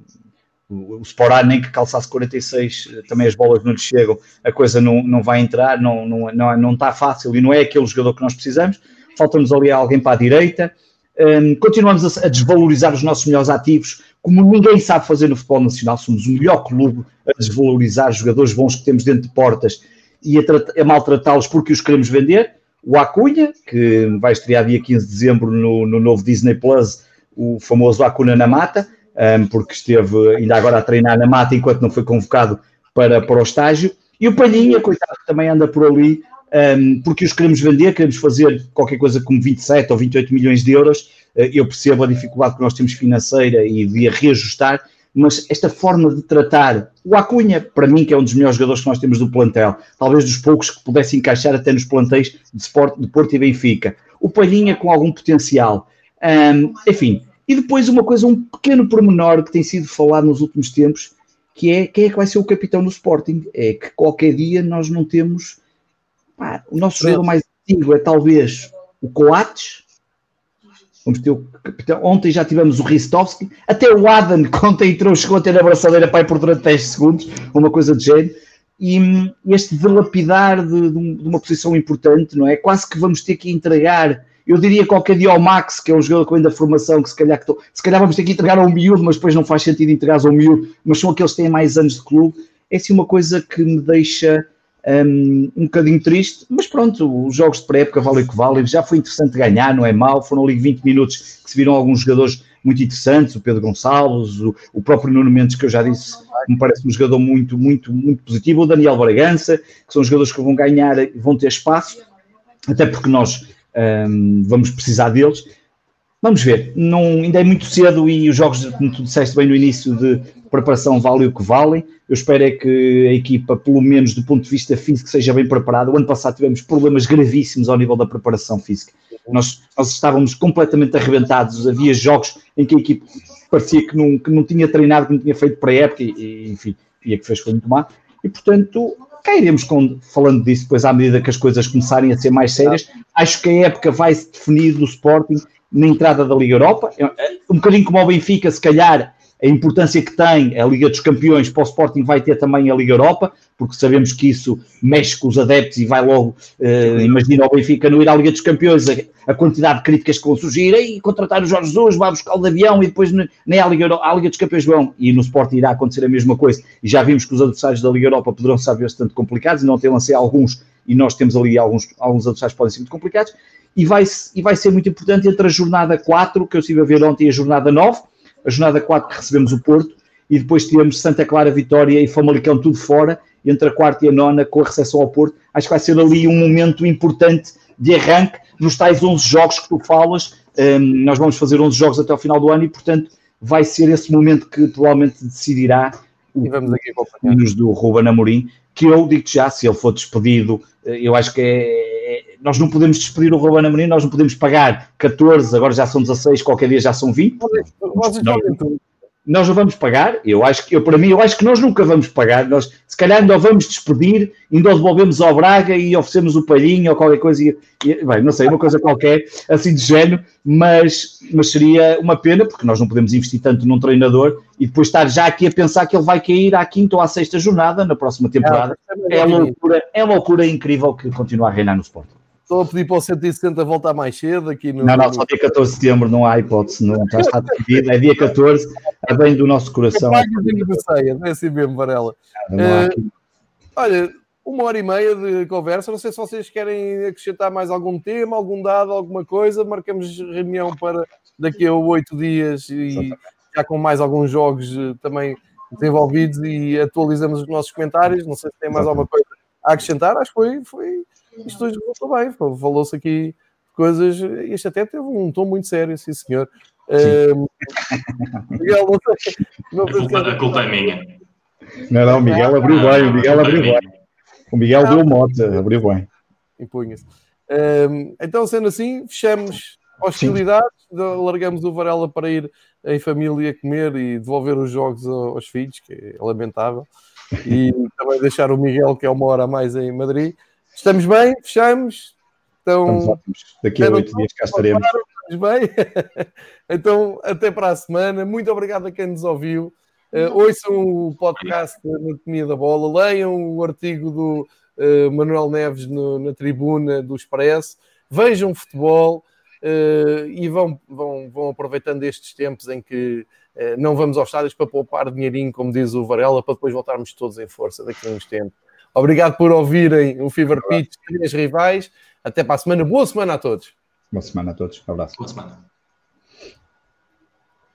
o, Sporá nem que calçasse 46, também as bolas não lhe chegam, a coisa não, não vai entrar, não, não, não, não está fácil e não é aquele jogador que nós precisamos. Falta-nos ali alguém para a direita. Um, continuamos a, a, desvalorizar os nossos melhores ativos, como ninguém sabe fazer no futebol nacional. Somos o melhor clube a desvalorizar jogadores bons que temos dentro de portas e a, a maltratá-los porque os queremos vender. O Acunha, que vai estrear dia 15 de dezembro no, no novo Disney Plus, o famoso Acuna na Mata um, porque esteve ainda agora a treinar na mata enquanto não foi convocado para, para o estágio. E o Palhinha, coitado, que também anda por ali, um, porque os queremos vender, queremos fazer qualquer coisa como 27 ou 28 milhões de euros. Uh, eu percebo a dificuldade que nós temos financeira e de reajustar, mas esta forma de tratar o Acunha, para mim, que é um dos melhores jogadores que nós temos do plantel, talvez dos poucos que pudesse encaixar até nos plantéis de, Sport, de Porto e Benfica. O Palhinha com algum potencial. Um, enfim, e depois uma coisa, um pequeno pormenor que tem sido falado nos últimos tempos, que é quem é que vai ser o capitão no Sporting. É que qualquer dia nós não temos. Pá, o nosso jogador mais antigo é talvez o Coates. Vamos ter o capitão. Ontem já tivemos o Ristovski. Até o Adam, [LAUGHS] que ontem entrou, chegou a ter a braçadeira pai por durante 10 segundos, uma coisa de género. E hum, este dilapidar de, de, uma posição importante, não é? Quase que vamos ter que entregar eu diria qualquer dia ao Max, que é um jogador que vem da formação, que se calhar, que tô, se calhar vamos ter que entregar ao miúdo, mas depois não faz sentido entregar ao miúdo, mas são aqueles que têm mais anos de clube. É assim uma coisa que me deixa um, um bocadinho triste, mas pronto, os jogos de pré-época valem o que valem, já foi interessante ganhar, não é mal, foram ali 20 minutos que se viram alguns jogadores muito interessantes, o Pedro Gonçalves, o, o próprio Nuno Mendes, que eu já disse, me parece um jogador muito, muito, muito positivo, o Daniel Bragança, que são jogadores que vão ganhar, vão ter espaço, até porque nós um, vamos precisar deles. Vamos ver, não, ainda é muito cedo e os jogos, como tu disseste bem no início, de preparação valem o que valem. Eu espero é que a equipa, pelo menos do ponto de vista físico, seja bem preparada. O ano passado tivemos problemas gravíssimos ao nível da preparação física. Nós, nós estávamos completamente arrebentados, havia jogos em que a equipe parecia que não, que não tinha treinado, que não tinha feito pré-época, e, e, enfim, e a que fez foi muito má. E portanto, cá iremos com, falando disso depois à medida que as coisas começarem a ser mais sérias. Acho que a época vai se definir do Sporting na entrada da Liga Europa. É, é, um bocadinho como o Benfica, se calhar a importância que tem a Liga dos Campeões para o Sporting vai ter também a Liga Europa, porque sabemos que isso mexe com os adeptos e vai logo, uh, imagina o Benfica não ir à Liga dos Campeões, a, a, quantidade de críticas que vão surgir, e contratar o Jorge Jesus, vai buscar o de avião e depois nem à Liga, à Liga dos Campeões vão, e no Sporting irá acontecer a mesma coisa, e já vimos que os adversários da Liga Europa poderão ser bastante complicados, e não ter lancei alguns, e nós temos ali alguns, alguns adversários que podem ser muito complicados, e vai, e vai ser muito importante entre a jornada 4, que eu estive a ver ontem, e a jornada 9, a jornada 4 que recebemos o Porto, e depois tivemos Santa Clara, Vitória e Famalicão tudo fora, entre a quarta e a nona com a recepção ao Porto. Acho que vai ser ali um momento importante de arranque nos tais 11 jogos que tu falas. Um, nós vamos fazer 11 jogos até ao final do ano e, portanto, vai ser esse momento que provavelmente decidirá e vamos aqui do Ruben Amorim, que eu digo já, se ele for despedido, eh, eu acho que é, é, nós não podemos despedir o Ruben Amorim, nós não podemos pagar 14, agora já são 16, qualquer dia já são 20. Vocês, nós não vamos pagar, eu acho que, eu, para mim, eu acho que nós nunca vamos pagar, nós se calhar ainda vamos despedir, ainda o devolvemos ao Braga e oferecemos o palhinho ou qualquer coisa, e, e, bem, não sei, uma coisa qualquer, assim de género, mas, mas seria uma pena, porque nós não podemos investir tanto num treinador e depois estar já aqui a pensar que ele vai cair à quinta ou à sexta jornada na próxima temporada. É, é loucura, é loucura incrível que continua a reinar no Sport. Estou a pedir para o 160 voltar mais cedo aqui no. Não, não, só dia 14 de setembro, não há hipótese, não, já está decidido, é dia 14, é bem do nosso coração. É ceia, é assim mesmo, Varela. Uh, olha, uma hora e meia de conversa, não sei se vocês querem acrescentar mais algum tema, algum dado, alguma coisa, marcamos reunião para daqui a oito dias e já com mais alguns jogos eh, também desenvolvidos e atualizamos os nossos comentários, não sei se tem mais alguma coisa a acrescentar, acho que foi, foi isto hoje voltou bem, falou-se aqui coisas, isto até teve um tom muito sério, sim senhor. Uh, Miguel, não sei, não sei a culpa é minha. Não, não, o Miguel abriu ah, bem, o Miguel abriu bem. O Miguel deu moto, abriu bem. Impunha-se. Uh, então, sendo assim, fechamos hostilidades, largamos o Varela para ir em família comer e devolver os jogos aos filhos, que é lamentável, e também deixar o Miguel, que é uma hora a mais em Madrid. Estamos bem? Fechamos? Então, Daqui a oito dias cá estaremos. Estamos bem? [LAUGHS] então, até para a semana. Muito obrigado a quem nos ouviu. Uh, ouçam o podcast da Anatomia da Bola, leiam o artigo do uh, Manuel Neves no, na tribuna do Expresso, vejam futebol uh, e vão, vão, vão aproveitando estes tempos em que não vamos aos estádios para poupar dinheirinho, como diz o Varela, para depois voltarmos todos em força daqui a uns tempos. Obrigado por ouvirem o Fever Pitch, três rivais. Até para a semana. Boa semana a todos. Boa semana a todos. Um abraço. Boa semana.